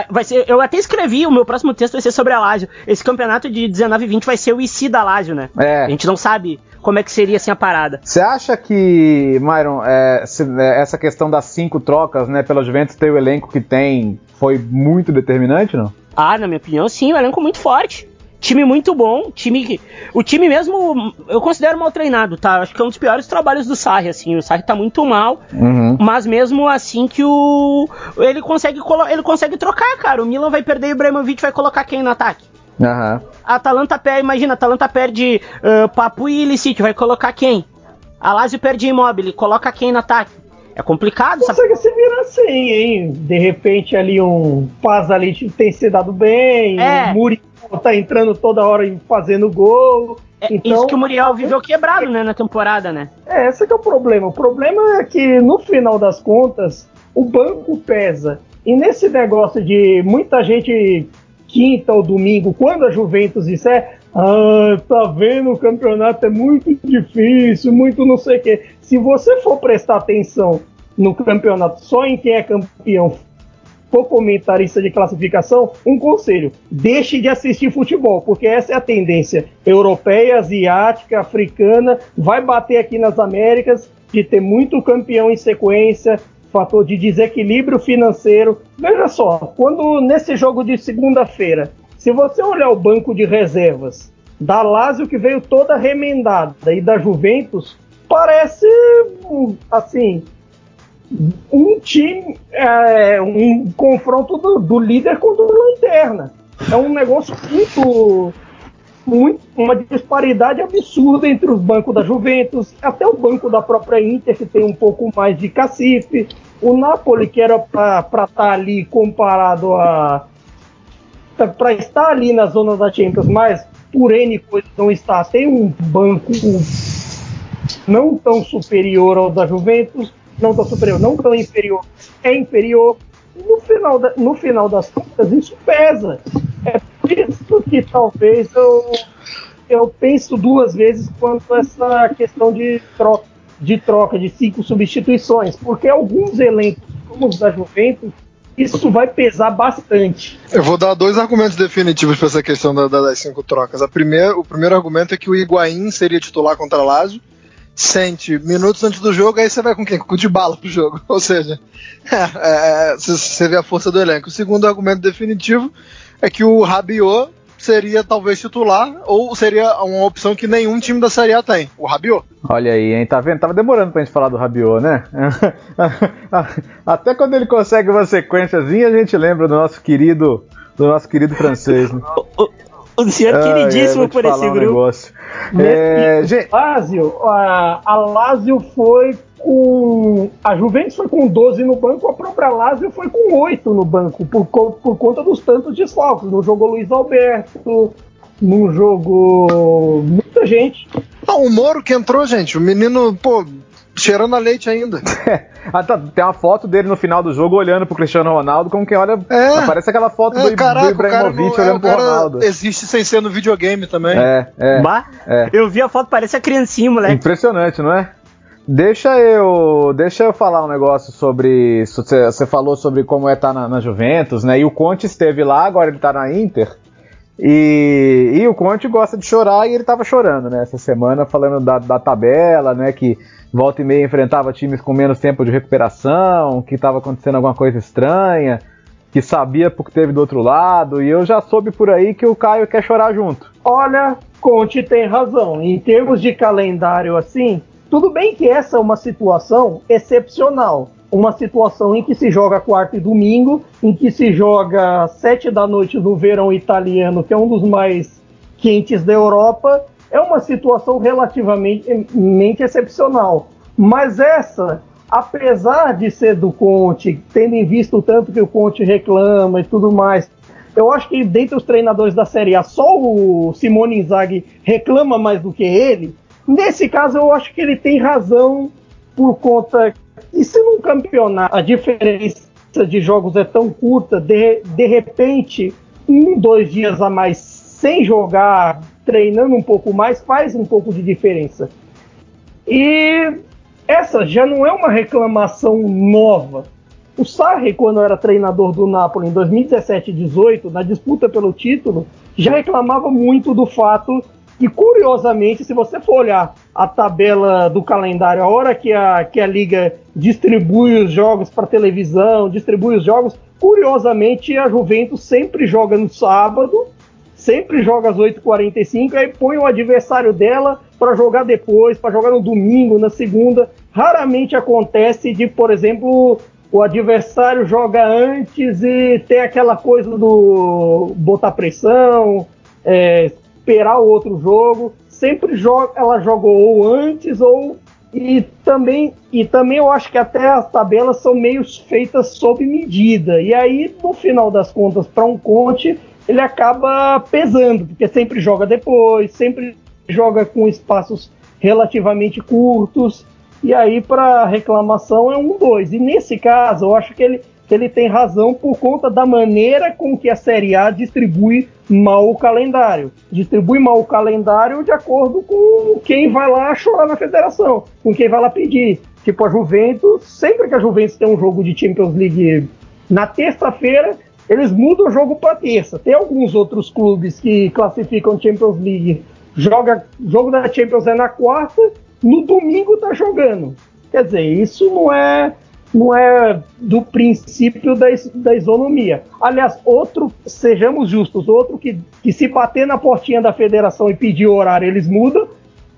vai ser, eu até escrevi, o meu próximo texto vai ser sobre a Lazio. Esse campeonato de 19 e 20 vai ser o IC da Lazio, né? É. A gente não sabe como é que seria assim a parada. Você acha que, Myron, é, se, é, essa questão das cinco trocas, né, pela Juventus ter o elenco que tem, foi muito determinante, não? Ah, na minha opinião, sim, um elenco muito forte. Time muito bom, time que. O time mesmo eu considero mal treinado, tá? Acho que é um dos piores trabalhos do Sarri, assim. O Sarri tá muito mal, uhum. mas mesmo assim que o. Ele consegue, ele consegue trocar, cara. O Milan vai perder e o Ibrahimovic vai colocar quem no ataque? Uhum. A Atalanta perde, imagina, a Atalanta perde uh, Papu e Illicite, vai colocar quem? A Lazio perde Immobile, coloca quem no ataque? É complicado, Consegue sabe? se virar assim, hein? De repente ali um Paz ali tem se dado bem, é. o Muriel tá entrando toda hora e fazendo gol. É então, isso que o Muriel viveu quebrado, né, na temporada, né? É, esse que é o problema. O problema é que, no final das contas, o banco pesa. E nesse negócio de muita gente quinta ou domingo, quando a Juventus disser ah, tá vendo, o campeonato é muito difícil, muito não sei o quê. Se você for prestar atenção no campeonato só em quem é campeão, for comentarista de classificação, um conselho: deixe de assistir futebol, porque essa é a tendência europeia, asiática, africana, vai bater aqui nas Américas de ter muito campeão em sequência, fator de desequilíbrio financeiro. Veja só, quando nesse jogo de segunda-feira se você olhar o banco de reservas da Lazio, que veio toda remendada, e da Juventus, parece, assim, um time, é, um confronto do, do, líder contra o lanterna. É um negócio muito, muito, uma disparidade absurda entre os bancos da Juventus, até o banco da própria Inter, que tem um pouco mais de cacife. O Napoli, que era para estar tá ali comparado a para estar ali na zona da Champions, mas por N coisas não está, tem um banco não tão superior ao da Juventus, não tão superior, não tão inferior, é inferior. No final, da, no final das contas, isso pesa. É por isso que talvez eu, eu penso duas vezes quanto a essa questão de troca, de troca de cinco substituições, porque alguns elencos, como os da Juventus, isso vai pesar bastante. Eu vou dar dois argumentos definitivos para essa questão da, da, das cinco trocas. Primeira, o primeiro argumento é que o Higuaín seria titular contra a Lazio, sente minutos antes do jogo, aí você vai com quem? Com o de bala pro jogo. Ou seja, é, é, você vê a força do elenco. O segundo argumento definitivo é que o Rabiot seria talvez titular, ou seria uma opção que nenhum time da Série A tem, o Rabiot. Olha aí, hein? Tá vendo? Tava demorando pra gente falar do Rabiot, né? Até quando ele consegue uma sequenciazinha, a gente lembra do nosso querido, do nosso querido francês. Né? O senhor ah, queridíssimo é, por esse um grupo. Negócio. É, gente... Lazio, a, a Lazio foi com. A Juventus foi com 12 no banco, a própria Lazio foi com 8 no banco, por, por conta dos tantos desfalques. Não jogou Luiz Alberto, não jogou muita gente. Ah, o Moro que entrou, gente, o menino, pô, cheirando a leite ainda. ah, tá, tem uma foto dele no final do jogo olhando pro Cristiano Ronaldo, como quem olha. É, aparece aquela foto é, do, caraca, do Ibrahimovic não, olhando é, pro Ronaldo. Existe sem ser no videogame também. É, é, bah, é. Eu vi a foto, parece a criancinha, moleque. Impressionante, não é? Deixa eu, deixa eu falar um negócio sobre. Você falou sobre como é estar tá na, na, Juventus, né? E o Conte esteve lá, agora ele está na Inter. E, e, o Conte gosta de chorar e ele estava chorando, né? Essa semana, falando da, da, tabela, né? Que volta e meia enfrentava times com menos tempo de recuperação, que estava acontecendo alguma coisa estranha, que sabia porque teve do outro lado. E eu já soube por aí que o Caio quer chorar junto. Olha, Conte tem razão. Em termos de calendário assim, tudo bem que essa é uma situação excepcional, uma situação em que se joga quarta e domingo, em que se joga sete da noite no verão italiano, que é um dos mais quentes da Europa, é uma situação relativamente excepcional. Mas essa, apesar de ser do Conte, tendo em vista o tanto que o Conte reclama e tudo mais, eu acho que dentre os treinadores da Série A, só o Simone Inzaghi reclama mais do que ele, Nesse caso, eu acho que ele tem razão por conta que se num campeonato a diferença de jogos é tão curta, de, de repente, um, dois dias a mais sem jogar, treinando um pouco mais, faz um pouco de diferença. E essa já não é uma reclamação nova. O Sarri, quando era treinador do Napoli em 2017 e 2018, na disputa pelo título, já reclamava muito do fato e curiosamente, se você for olhar a tabela do calendário, a hora que a, que a liga distribui os jogos para televisão, distribui os jogos, curiosamente a Juventus sempre joga no sábado, sempre joga às 8h45, aí põe o adversário dela para jogar depois, para jogar no domingo, na segunda. Raramente acontece de, por exemplo, o adversário joga antes e tem aquela coisa do botar pressão, é, esperar o outro jogo. Sempre joga, ela jogou ou antes ou e também e também eu acho que até as tabelas são meio feitas sob medida. E aí no final das contas para um Conte ele acaba pesando porque sempre joga depois, sempre joga com espaços relativamente curtos. E aí para reclamação é um dois. E nesse caso eu acho que ele ele tem razão por conta da maneira com que a Série A distribui mal o calendário. Distribui mal o calendário de acordo com quem vai lá chorar na federação, com quem vai lá pedir. Tipo a Juventus, sempre que a Juventus tem um jogo de Champions League na terça-feira, eles mudam o jogo para terça. Tem alguns outros clubes que classificam Champions League, joga jogo da Champions é na quarta, no domingo tá jogando. Quer dizer, isso não é não é do princípio da, da isonomia. Aliás, outro, sejamos justos, outro que, que se bater na portinha da federação e pedir horário, eles mudam,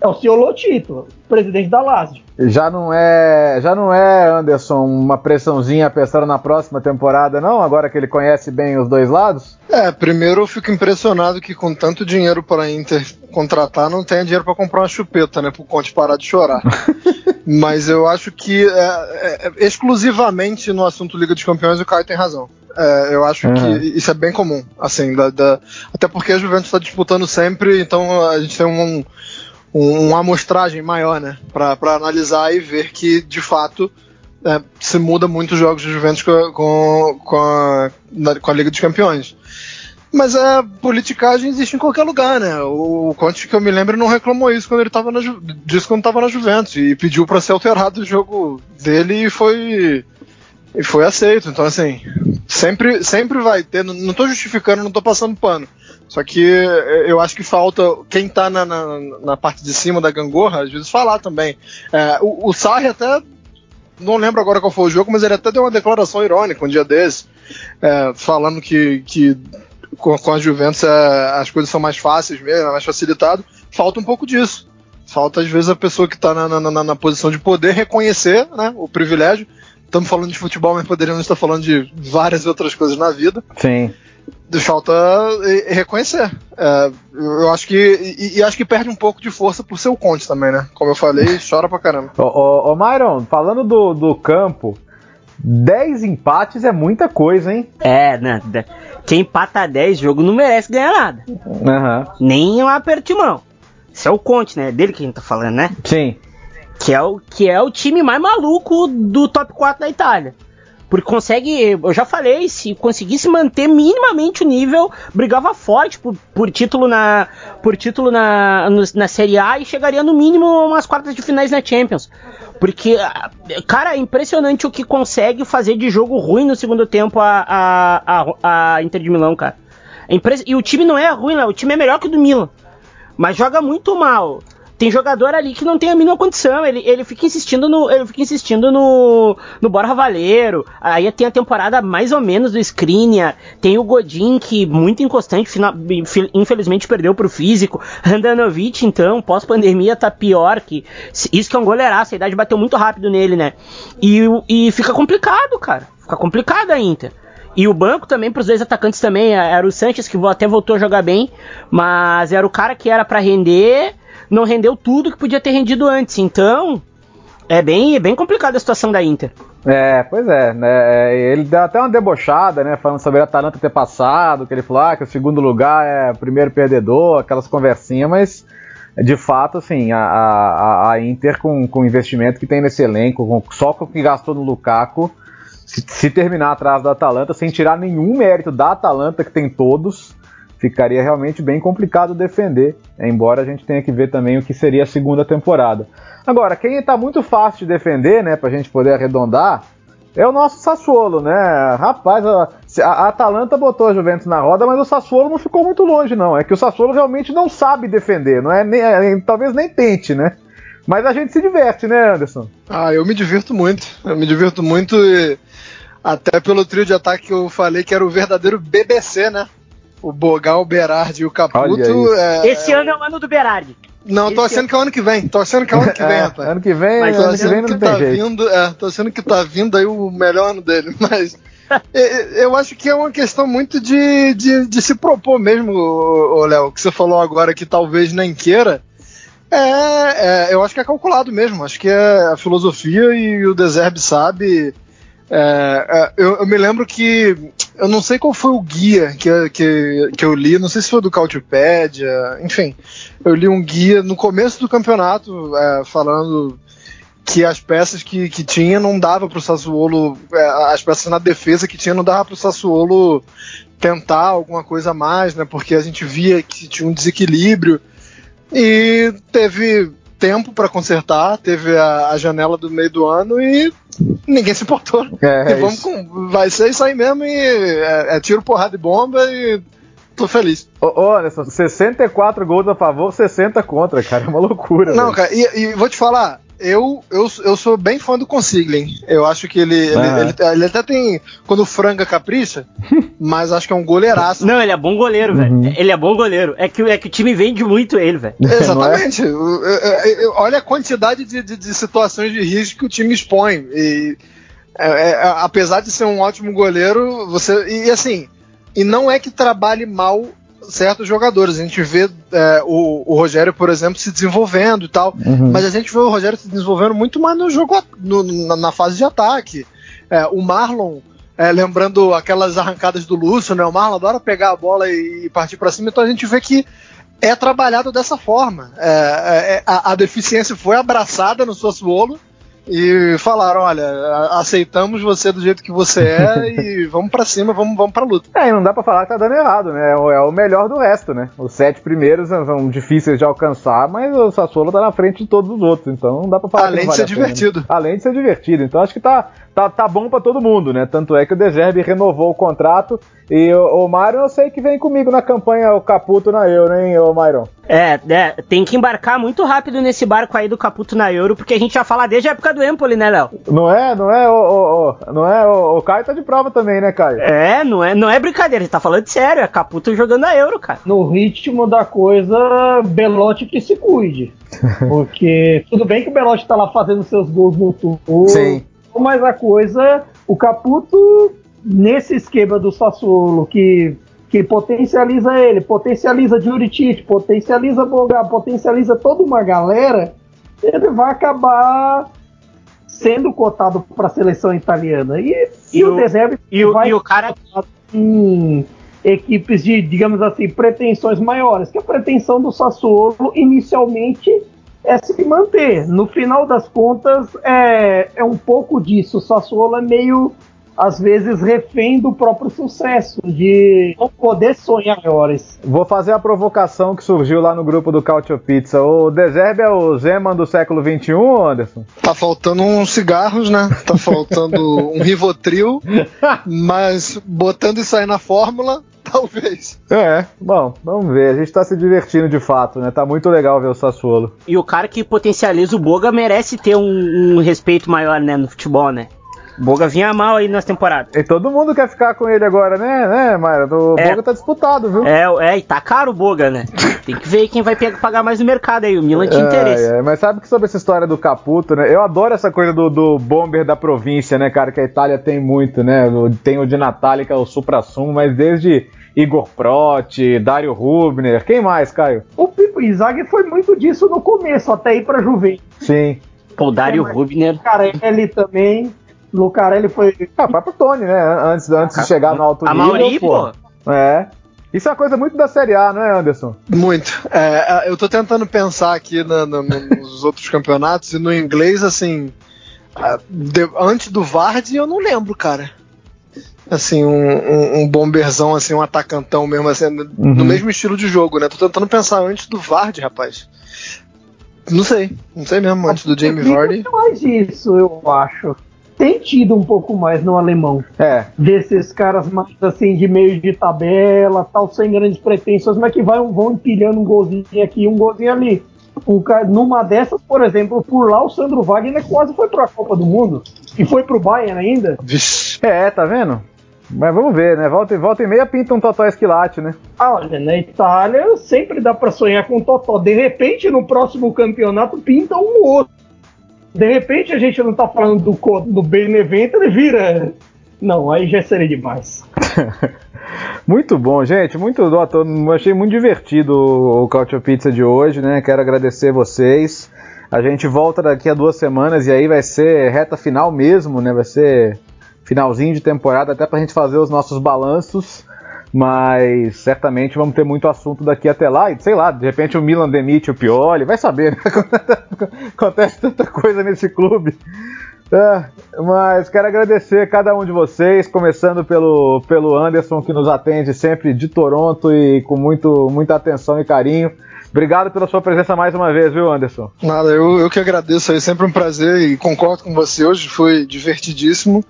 é o senhor Lotito, presidente da Lazio. Já não é, já não é Anderson uma pressãozinha pensando na próxima temporada, não? Agora que ele conhece bem os dois lados? É, primeiro eu fico impressionado que com tanto dinheiro para Inter contratar não tenha dinheiro para comprar uma chupeta, né, pro Conte parar de chorar. Mas eu acho que é, é, exclusivamente no assunto Liga dos Campeões o Caio tem razão. É, eu acho uhum. que isso é bem comum, assim, da, da, até porque a Juventus está disputando sempre, então a gente tem um, um, uma amostragem maior, né? Para analisar e ver que, de fato, é, se muda muito os jogos de Juventus com, com, com, a, com a Liga dos Campeões. Mas a politicagem existe em qualquer lugar, né? O Conte, que eu me lembro, não reclamou isso quando ele estava na, disso quando estava na Juventus e pediu para ser alterado o jogo dele e foi E foi aceito. Então, assim, sempre, sempre vai ter. Não, tô justificando, não tô passando pano. Só que é, eu acho que falta quem tá na, na, na parte de cima da gangorra, às vezes, falar também. É, o, o Sarri até. Não lembro agora qual foi o jogo, mas ele até deu uma declaração irônica um dia desse, é, falando que, que com, com a Juventus é, as coisas são mais fáceis mesmo, é mais facilitado. Falta um pouco disso. Falta, às vezes, a pessoa que está na, na, na, posição de poder reconhecer né, o privilégio. Estamos falando de futebol, mas poderíamos estar falando de várias outras coisas na vida. Sim. Falta reconhecer. É, eu acho que. E, e, acho que perde um pouco de força por ser o Conte também, né? Como eu falei, chora pra caramba. Ô, ô, ô Myron, falando do, do campo, 10 empates é muita coisa, hein? É, né? Quem empata 10 jogo não merece ganhar nada. Uhum. Nem um aperto de mão. Isso é o Conte, né? Dele que a gente tá falando, né? Sim. Que é o, que é o time mais maluco do top 4 da Itália. Porque consegue, eu já falei, se conseguisse manter minimamente o nível, brigava forte por, por título na por título na, na Série A e chegaria no mínimo umas quartas de finais na Champions. Porque, cara, é impressionante o que consegue fazer de jogo ruim no segundo tempo a, a, a, a Inter de Milão, cara. É e o time não é ruim, né? o time é melhor que o do Milan mas joga muito mal. Tem jogador ali que não tem a mínima condição. Ele, ele fica insistindo no. Ele fica insistindo no. no Borja Valeiro. Aí tem a temporada mais ou menos do Skriniar. Tem o Godin, que muito inconstante, final, infelizmente perdeu pro físico. Randanovic, então, pós-pandemia, tá pior que. Isso que é um goleiraço, a idade bateu muito rápido nele, né? E, e fica complicado, cara. Fica complicado a Inter. E o banco também para os dois atacantes também é, era o Sanches que até voltou a jogar bem, mas era o cara que era para render, não rendeu tudo que podia ter rendido antes. Então, é bem, é bem complicada a situação da Inter. É, pois é, né? É, ele deu até uma debochada, né? Falando sobre a Atalanta ter passado, que ele falou ah, que o segundo lugar é o primeiro perdedor, aquelas conversinhas, mas de fato, assim, a, a, a Inter com, com o investimento que tem nesse elenco, com, só com o que gastou no Lukaku, se, se terminar atrás da Atalanta, sem tirar nenhum mérito da Atalanta, que tem todos, ficaria realmente bem complicado defender, embora a gente tenha que ver também o que seria a segunda temporada. Agora, quem está muito fácil de defender, né, para a gente poder arredondar, é o nosso Sassuolo, né? Rapaz, a, a, Atalanta botou a Juventus na roda, mas o Sassuolo não ficou muito longe, não. É que o Sassuolo realmente não sabe defender, não é, nem, é talvez nem tente, né? Mas a gente se diverte, né, Anderson? Ah, eu me divirto muito. Eu me divirto muito e até pelo trio de ataque que eu falei que era o verdadeiro BBC, né? O Bogal, o Berardi e o Caputo. É, Esse ano é o ano do Berardi. Não, Esse tô achando ano... que é o ano que vem. Tô achando que é o ano que vem, é, rapaz. Ano que vem, Mas ano que vem não que tem tá jeito. Vindo, é, tô achando que tá vindo aí o melhor ano dele. Mas eu acho que é uma questão muito de, de, de se propor mesmo, Léo, que você falou agora que talvez nem queira. É, é, eu acho que é calculado mesmo. Acho que é a filosofia e o Deserve sabe. É, é, eu, eu, me lembro que. Eu não sei qual foi o guia que, que, que eu li, não sei se foi do Couchpad, enfim. Eu li um guia no começo do campeonato é, falando que as peças que, que tinha não dava para o Sassuolo, é, as peças na defesa que tinha não dava para o Sassuolo tentar alguma coisa a mais, né? Porque a gente via que tinha um desequilíbrio e teve tempo para consertar, teve a, a, janela do meio do ano e ninguém se importou. É, vamos com, vai ser isso aí mesmo e é, é tiro, porrada e bomba e tô feliz. Ô, ô Anderson, 64 gols a favor, 60 contra, cara, é uma loucura. Não, cara, e, e, vou te falar, eu, eu, eu sou bem fã do Consiglin. Eu acho que ele, ele, ele, ele, até tem. Quando franga capricha, mas acho que é um goleiraço. Não, ele é bom goleiro, velho. Uhum. Ele é bom goleiro. É que, é que o time vende muito ele, velho. Exatamente. É? Olha a quantidade de, de, de, situações de risco que o time expõe. E, é, é, apesar de ser um ótimo goleiro, você. E assim. E não é que trabalhe mal certos jogadores. A gente vê é, o, o, Rogério, por exemplo, se desenvolvendo e tal, uhum. mas a gente vê o Rogério se desenvolvendo muito mais no jogo, no, na, na, fase de ataque. É, o Marlon, é, lembrando aquelas arrancadas do Lúcio, né? O Marlon adora pegar a bola e, e partir para cima, então a gente vê que é trabalhado dessa forma. É, é, a, a, deficiência foi abraçada no Sassuolo e falaram: olha, aceitamos você do jeito que você é e vamos para cima, vamos, vamos pra luta. É, e não dá pra falar que tá dando errado, né? É o é melhor do resto, né? Os sete primeiros são difíceis de alcançar, mas o Sassuolo tá na frente de todos os outros, então não dá pra falar Além que não de vale ser a pena, divertido. né? Além de ser divertido. Então acho que tá, tá, tá bom pra todo mundo, né? Tanto é que o Deserve renovou o contrato e o, o Myron eu sei que vem comigo na campanha o Caputo na Euro, hein, ô Myron? É, é, tem que embarcar muito rápido nesse barco aí do Caputo na Euro, porque a gente já fala desde a época do Empoli, né, Léo? Não é, não é, o, o, o- não é, o, o Caio tá de prova também, né, Caio? É, não é, não é brincadeira, a gente tá falando sério, é Caputo jogando a Euro, cara. No ritmo da coisa, Belotti que se cuide. Porque tudo bem que o Belotti tá lá fazendo seus gols no turno. Sim. Mas a coisa, o Caputo, nesse esquema do Sassuolo, que, que potencializa ele, potencializa Juricic, potencializa Boga, potencializa toda uma galera, ele vai acabar sendo cotado para a seleção italiana. E, e, E o, o- Deserve E o, vai e o cara. em equipes de, digamos assim, pretensões maiores, que a pretensão do Sassuolo inicialmente é se manter. No final das contas, é, é um pouco disso. O Sassuolo é meio, às vezes, refém do próprio sucesso, de não poder sonhar maiores. Vou fazer a provocação que surgiu lá no grupo do Cautio Pizza. O Deserbe é o Zeman do século XXI, Anderson? Tá faltando uns cigarros, né? Tá faltando um Rivotril, mas botando isso aí na fórmula, talvez. É, bom, vamos ver. A gente tá se divertindo de fato, né? Tá muito legal ver o Sassuolo. E o cara que potencializa o Boga merece ter um, um respeito maior, né, no futebol, né? O Boga vinha mal aí nas temporadas. E todo mundo quer ficar com ele agora, né, né, Mayra? O É. Boga tá disputado, viu? É, é, e tá caro o Boga, né? Tem que ver quem vai pe- pagar mais no mercado aí. O Milan tinha interesse. É, é, mas sabe que sobre essa história do Caputo, né? Eu adoro essa coisa do, do bomber da província, né, cara? Que a Itália tem muito, né? Tem o de Natália, que é o supra-sumo, mas desde Igor Protti, Dario Rubner, quem mais, Caio? O Pipo Inzaghi foi muito disso no começo, até ir para Juventus. Sim. Pô, o Dário É, Rubner. Lucarelli também. Lucarelli foi Ah, o próprio Tony, né? Antes, antes de chegar no alto A nível. Mauri, pô. É. Isso é uma coisa muito da Série A, não é, Anderson? Muito. É, eu tô tentando pensar aqui na- na- nos outros campeonatos e no inglês, assim. antes do Vardy, eu não lembro, cara. Assim, um, um, um bomberzão, assim, um atacantão mesmo, assim, no- Uhum. no mesmo estilo de jogo, né? Tô tentando pensar antes do Vardy, rapaz. Não sei, não sei mesmo, antes do Jamie Vardy. Mais isso, eu acho. Tem tido um pouco mais no alemão. É. Desses caras mais assim, de meio de tabela, tal, sem grandes pretensões, mas que vai, vão empilhando um golzinho aqui e um golzinho ali. Um ca- numa dessas, por exemplo, por lá o Sandro Wagner quase foi pra Copa do Mundo. E foi pro Bayern ainda. É, tá vendo? Mas vamos ver, né? Volta, e- volta e meia pinta um Totó Esquilate, né? Ah, olha, na Itália sempre dá pra sonhar com o Totó. De repente, no próximo campeonato, pinta um outro. De repente, a gente não tá falando do, do Benevento, ele vira. Não, aí já seria demais. Muito bom, gente. Muito tô- achei muito divertido o o Cautio Pizza de hoje, né? Quero agradecer vocês. A gente volta daqui a duas semanas e aí vai ser reta final mesmo, né? Vai ser finalzinho de temporada até pra gente fazer os nossos balanços. Mas certamente vamos ter muito assunto daqui até lá. E sei lá, de repente o Milan demite o Pioli, vai saber, né? Acontece tanta coisa nesse clube. É, mas quero agradecer a cada um de vocês, começando pelo, pelo Anderson, que nos atende sempre de Toronto e com muito, muita atenção e carinho. Obrigado pela sua presença mais uma vez, viu, Anderson? Nada, eu, eu que agradeço aí, sempre um prazer e concordo com você hoje, foi divertidíssimo.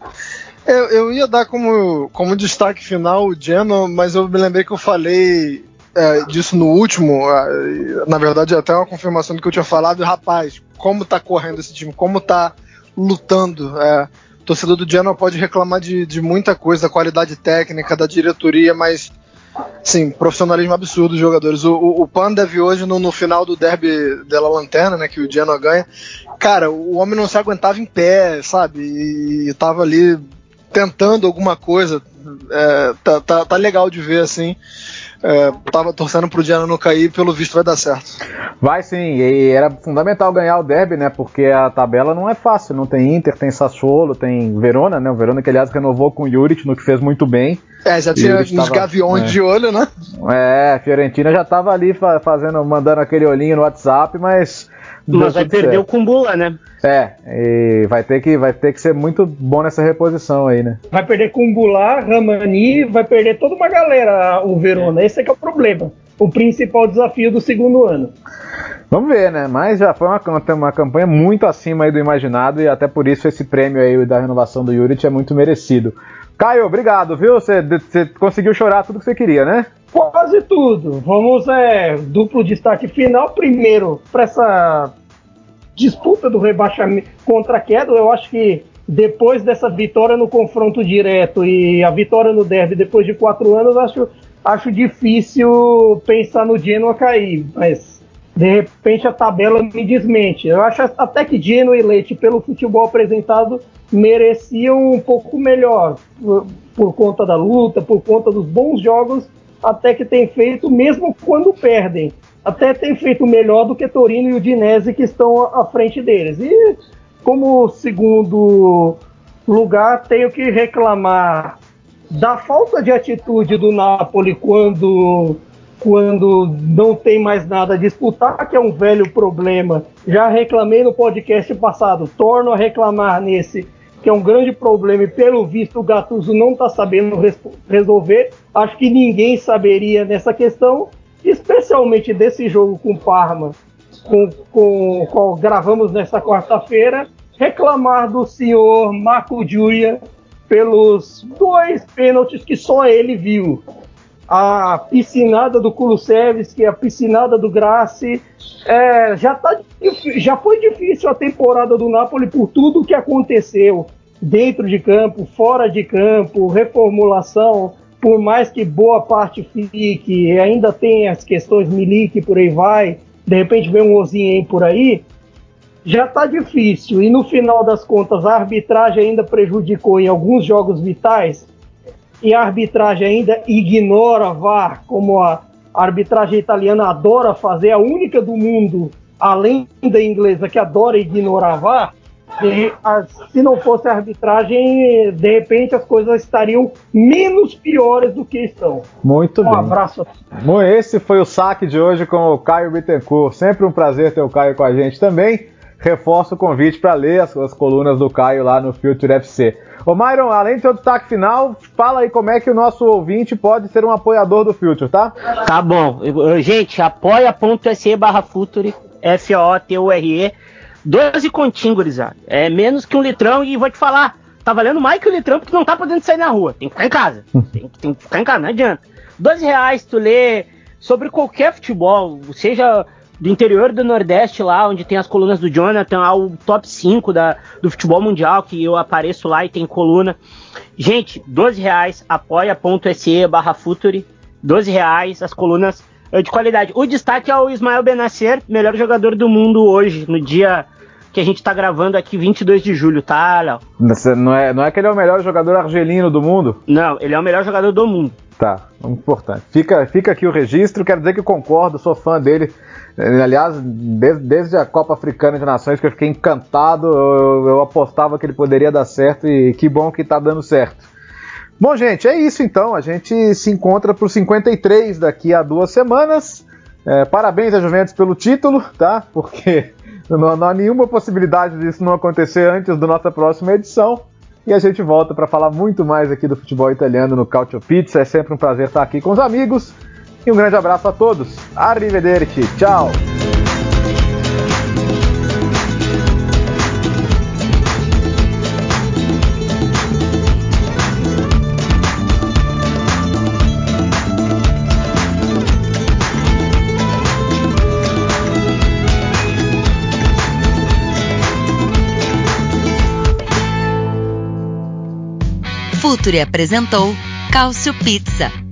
Eu, eu ia dar como, como destaque final o Genoa, mas eu me lembrei que eu falei é, disso no último, é, na verdade até uma confirmação do que eu tinha falado, rapaz, como tá correndo esse time, como tá lutando. É, o torcedor do Genoa pode reclamar de, de muita coisa, da qualidade técnica, da diretoria, mas Sim, profissionalismo absurdo dos jogadores. O, o, o Pandev hoje, no, no final do derby della Lanterna, né, que o Genoa ganha, cara, o homem não se aguentava em pé, sabe? E, e tava ali tentando alguma coisa. É, tá, tá, tá legal de ver, assim. É, tava torcendo pro Genoa não cair, pelo visto vai dar certo. Vai sim, e era fundamental ganhar o derby, né? Porque a tabela não é fácil. Não tem Inter, tem Sassuolo, tem Verona, né? O Verona que aliás renovou com o Juric, no que fez muito bem. É, já tinha uns estava- gaviões é. de olho, né? É, a Fiorentina já tava ali fa- fazendo, mandando aquele olhinho no WhatsApp, mas Mas vai perder certo. o Kumbula, né? É, e vai ter, que, vai ter que ser muito bom nessa reposição aí, né? Vai perder Kumbula, Ramani, vai perder toda uma galera o Verona. Esse é que é o problema. O principal desafio do segundo ano. Vamos ver, né? Mas já foi uma, uma campanha muito acima do imaginado e até por isso esse prêmio aí da renovação do Juric é muito merecido. Caio, obrigado, viu? Você, você conseguiu chorar tudo que você queria, né? Quase tudo. Vamos, é, duplo destaque final. Primeiro, para essa disputa do rebaixamento contra a queda, eu acho que depois dessa vitória no confronto direto e a vitória no derby depois de quatro anos, acho, acho difícil pensar no Genoa cair. Mas de repente a tabela me desmente. Eu acho até que Genoa e Leite, pelo futebol apresentado, mereciam um pouco melhor por, por, conta da luta, por conta dos bons jogos até que tem feito, mesmo quando perdem. Até tem feito melhor do que Torino e o Dinese que estão à frente deles. E como segundo lugar, tenho que reclamar da falta de atitude do Napoli quando quando não tem mais nada a disputar, que é um velho problema. Já reclamei no podcast passado, torno a reclamar nesse que é um grande problema e pelo visto o Gattuso não está sabendo res resolver. Acho que ninguém saberia nessa questão, especialmente desse jogo com Parma, com, com, com gravamos nesta quarta-feira, reclamar do senhor Marco Giulia pelos dois pênaltis que só ele viu. A piscinada do Kulusevski, a piscinada do Grassi, é, já, tá, já foi difícil a temporada do Napoli por tudo que aconteceu dentro de campo, fora de campo, reformulação, por mais que boa parte fique, ainda tem as questões Milik por aí vai, de repente vem um Ozinho por aí, já está difícil. E no final das contas, a arbitragem ainda prejudicou em alguns jogos vitais, e a arbitragem ainda ignora VAR, como a arbitragem italiana adora fazer, a única do mundo, além da inglesa, que adora ignorar VAR, e, a, se não fosse a arbitragem, de repente as coisas estariam menos piores do que estão. Muito um bem. Um abraço. Bom, esse foi o saque de hoje com o Caio Bittencourt. Sempre um prazer ter o Caio com a gente também. Reforço o convite para ler as, as, colunas do Caio lá no Future FC. Ô Myron, além do seu destaque final, fala aí como é que o nosso ouvinte pode ser um apoiador do Future, tá? Tá bom. Gente, apoia.se barra Future, F-O-T-U-R-E. 12 continhos, gurizada. É menos que um litrão e vou te falar, tá valendo mais que um litrão porque não tá podendo sair na rua. Tem que ficar em casa. tem, tem que ficar em casa, não adianta. 12 reais tu lê sobre qualquer futebol, seja do interior do Nordeste lá, onde tem as colunas do Jonathan, lá o top 5 da, do futebol mundial, que eu apareço lá e tem coluna. Gente, 12 reais, apoia.se barra Futuri, 12 reais, as colunas eh, de qualidade. O destaque é o Ismael Benacer, melhor jogador do mundo hoje, no dia que a gente tá gravando aqui 22 de julho, tá, Léo? Não é, não é que ele é o melhor jogador argelino do mundo? Não, ele é o melhor jogador do mundo. Tá, importante. Fica, fica aqui o registro, quero dizer que concordo, sou fã dele. Aliás, desde, desde a Copa Africana de Nações que eu fiquei encantado, eu, eu apostava que ele poderia dar certo e que bom que tá dando certo. Bom, gente, é isso então. A gente se encontra pro 53 daqui a duas semanas. É, parabéns a Juventus pelo título, tá? Porque não, não há nenhuma possibilidade disso não acontecer antes da nossa próxima edição. E a gente volta para falar muito mais aqui do futebol italiano no Cautio Pizza. É sempre um prazer estar aqui com os amigos. E um grande abraço a todos. Arrivederci. Tchau. Futuri apresentou Cálcio Pizza.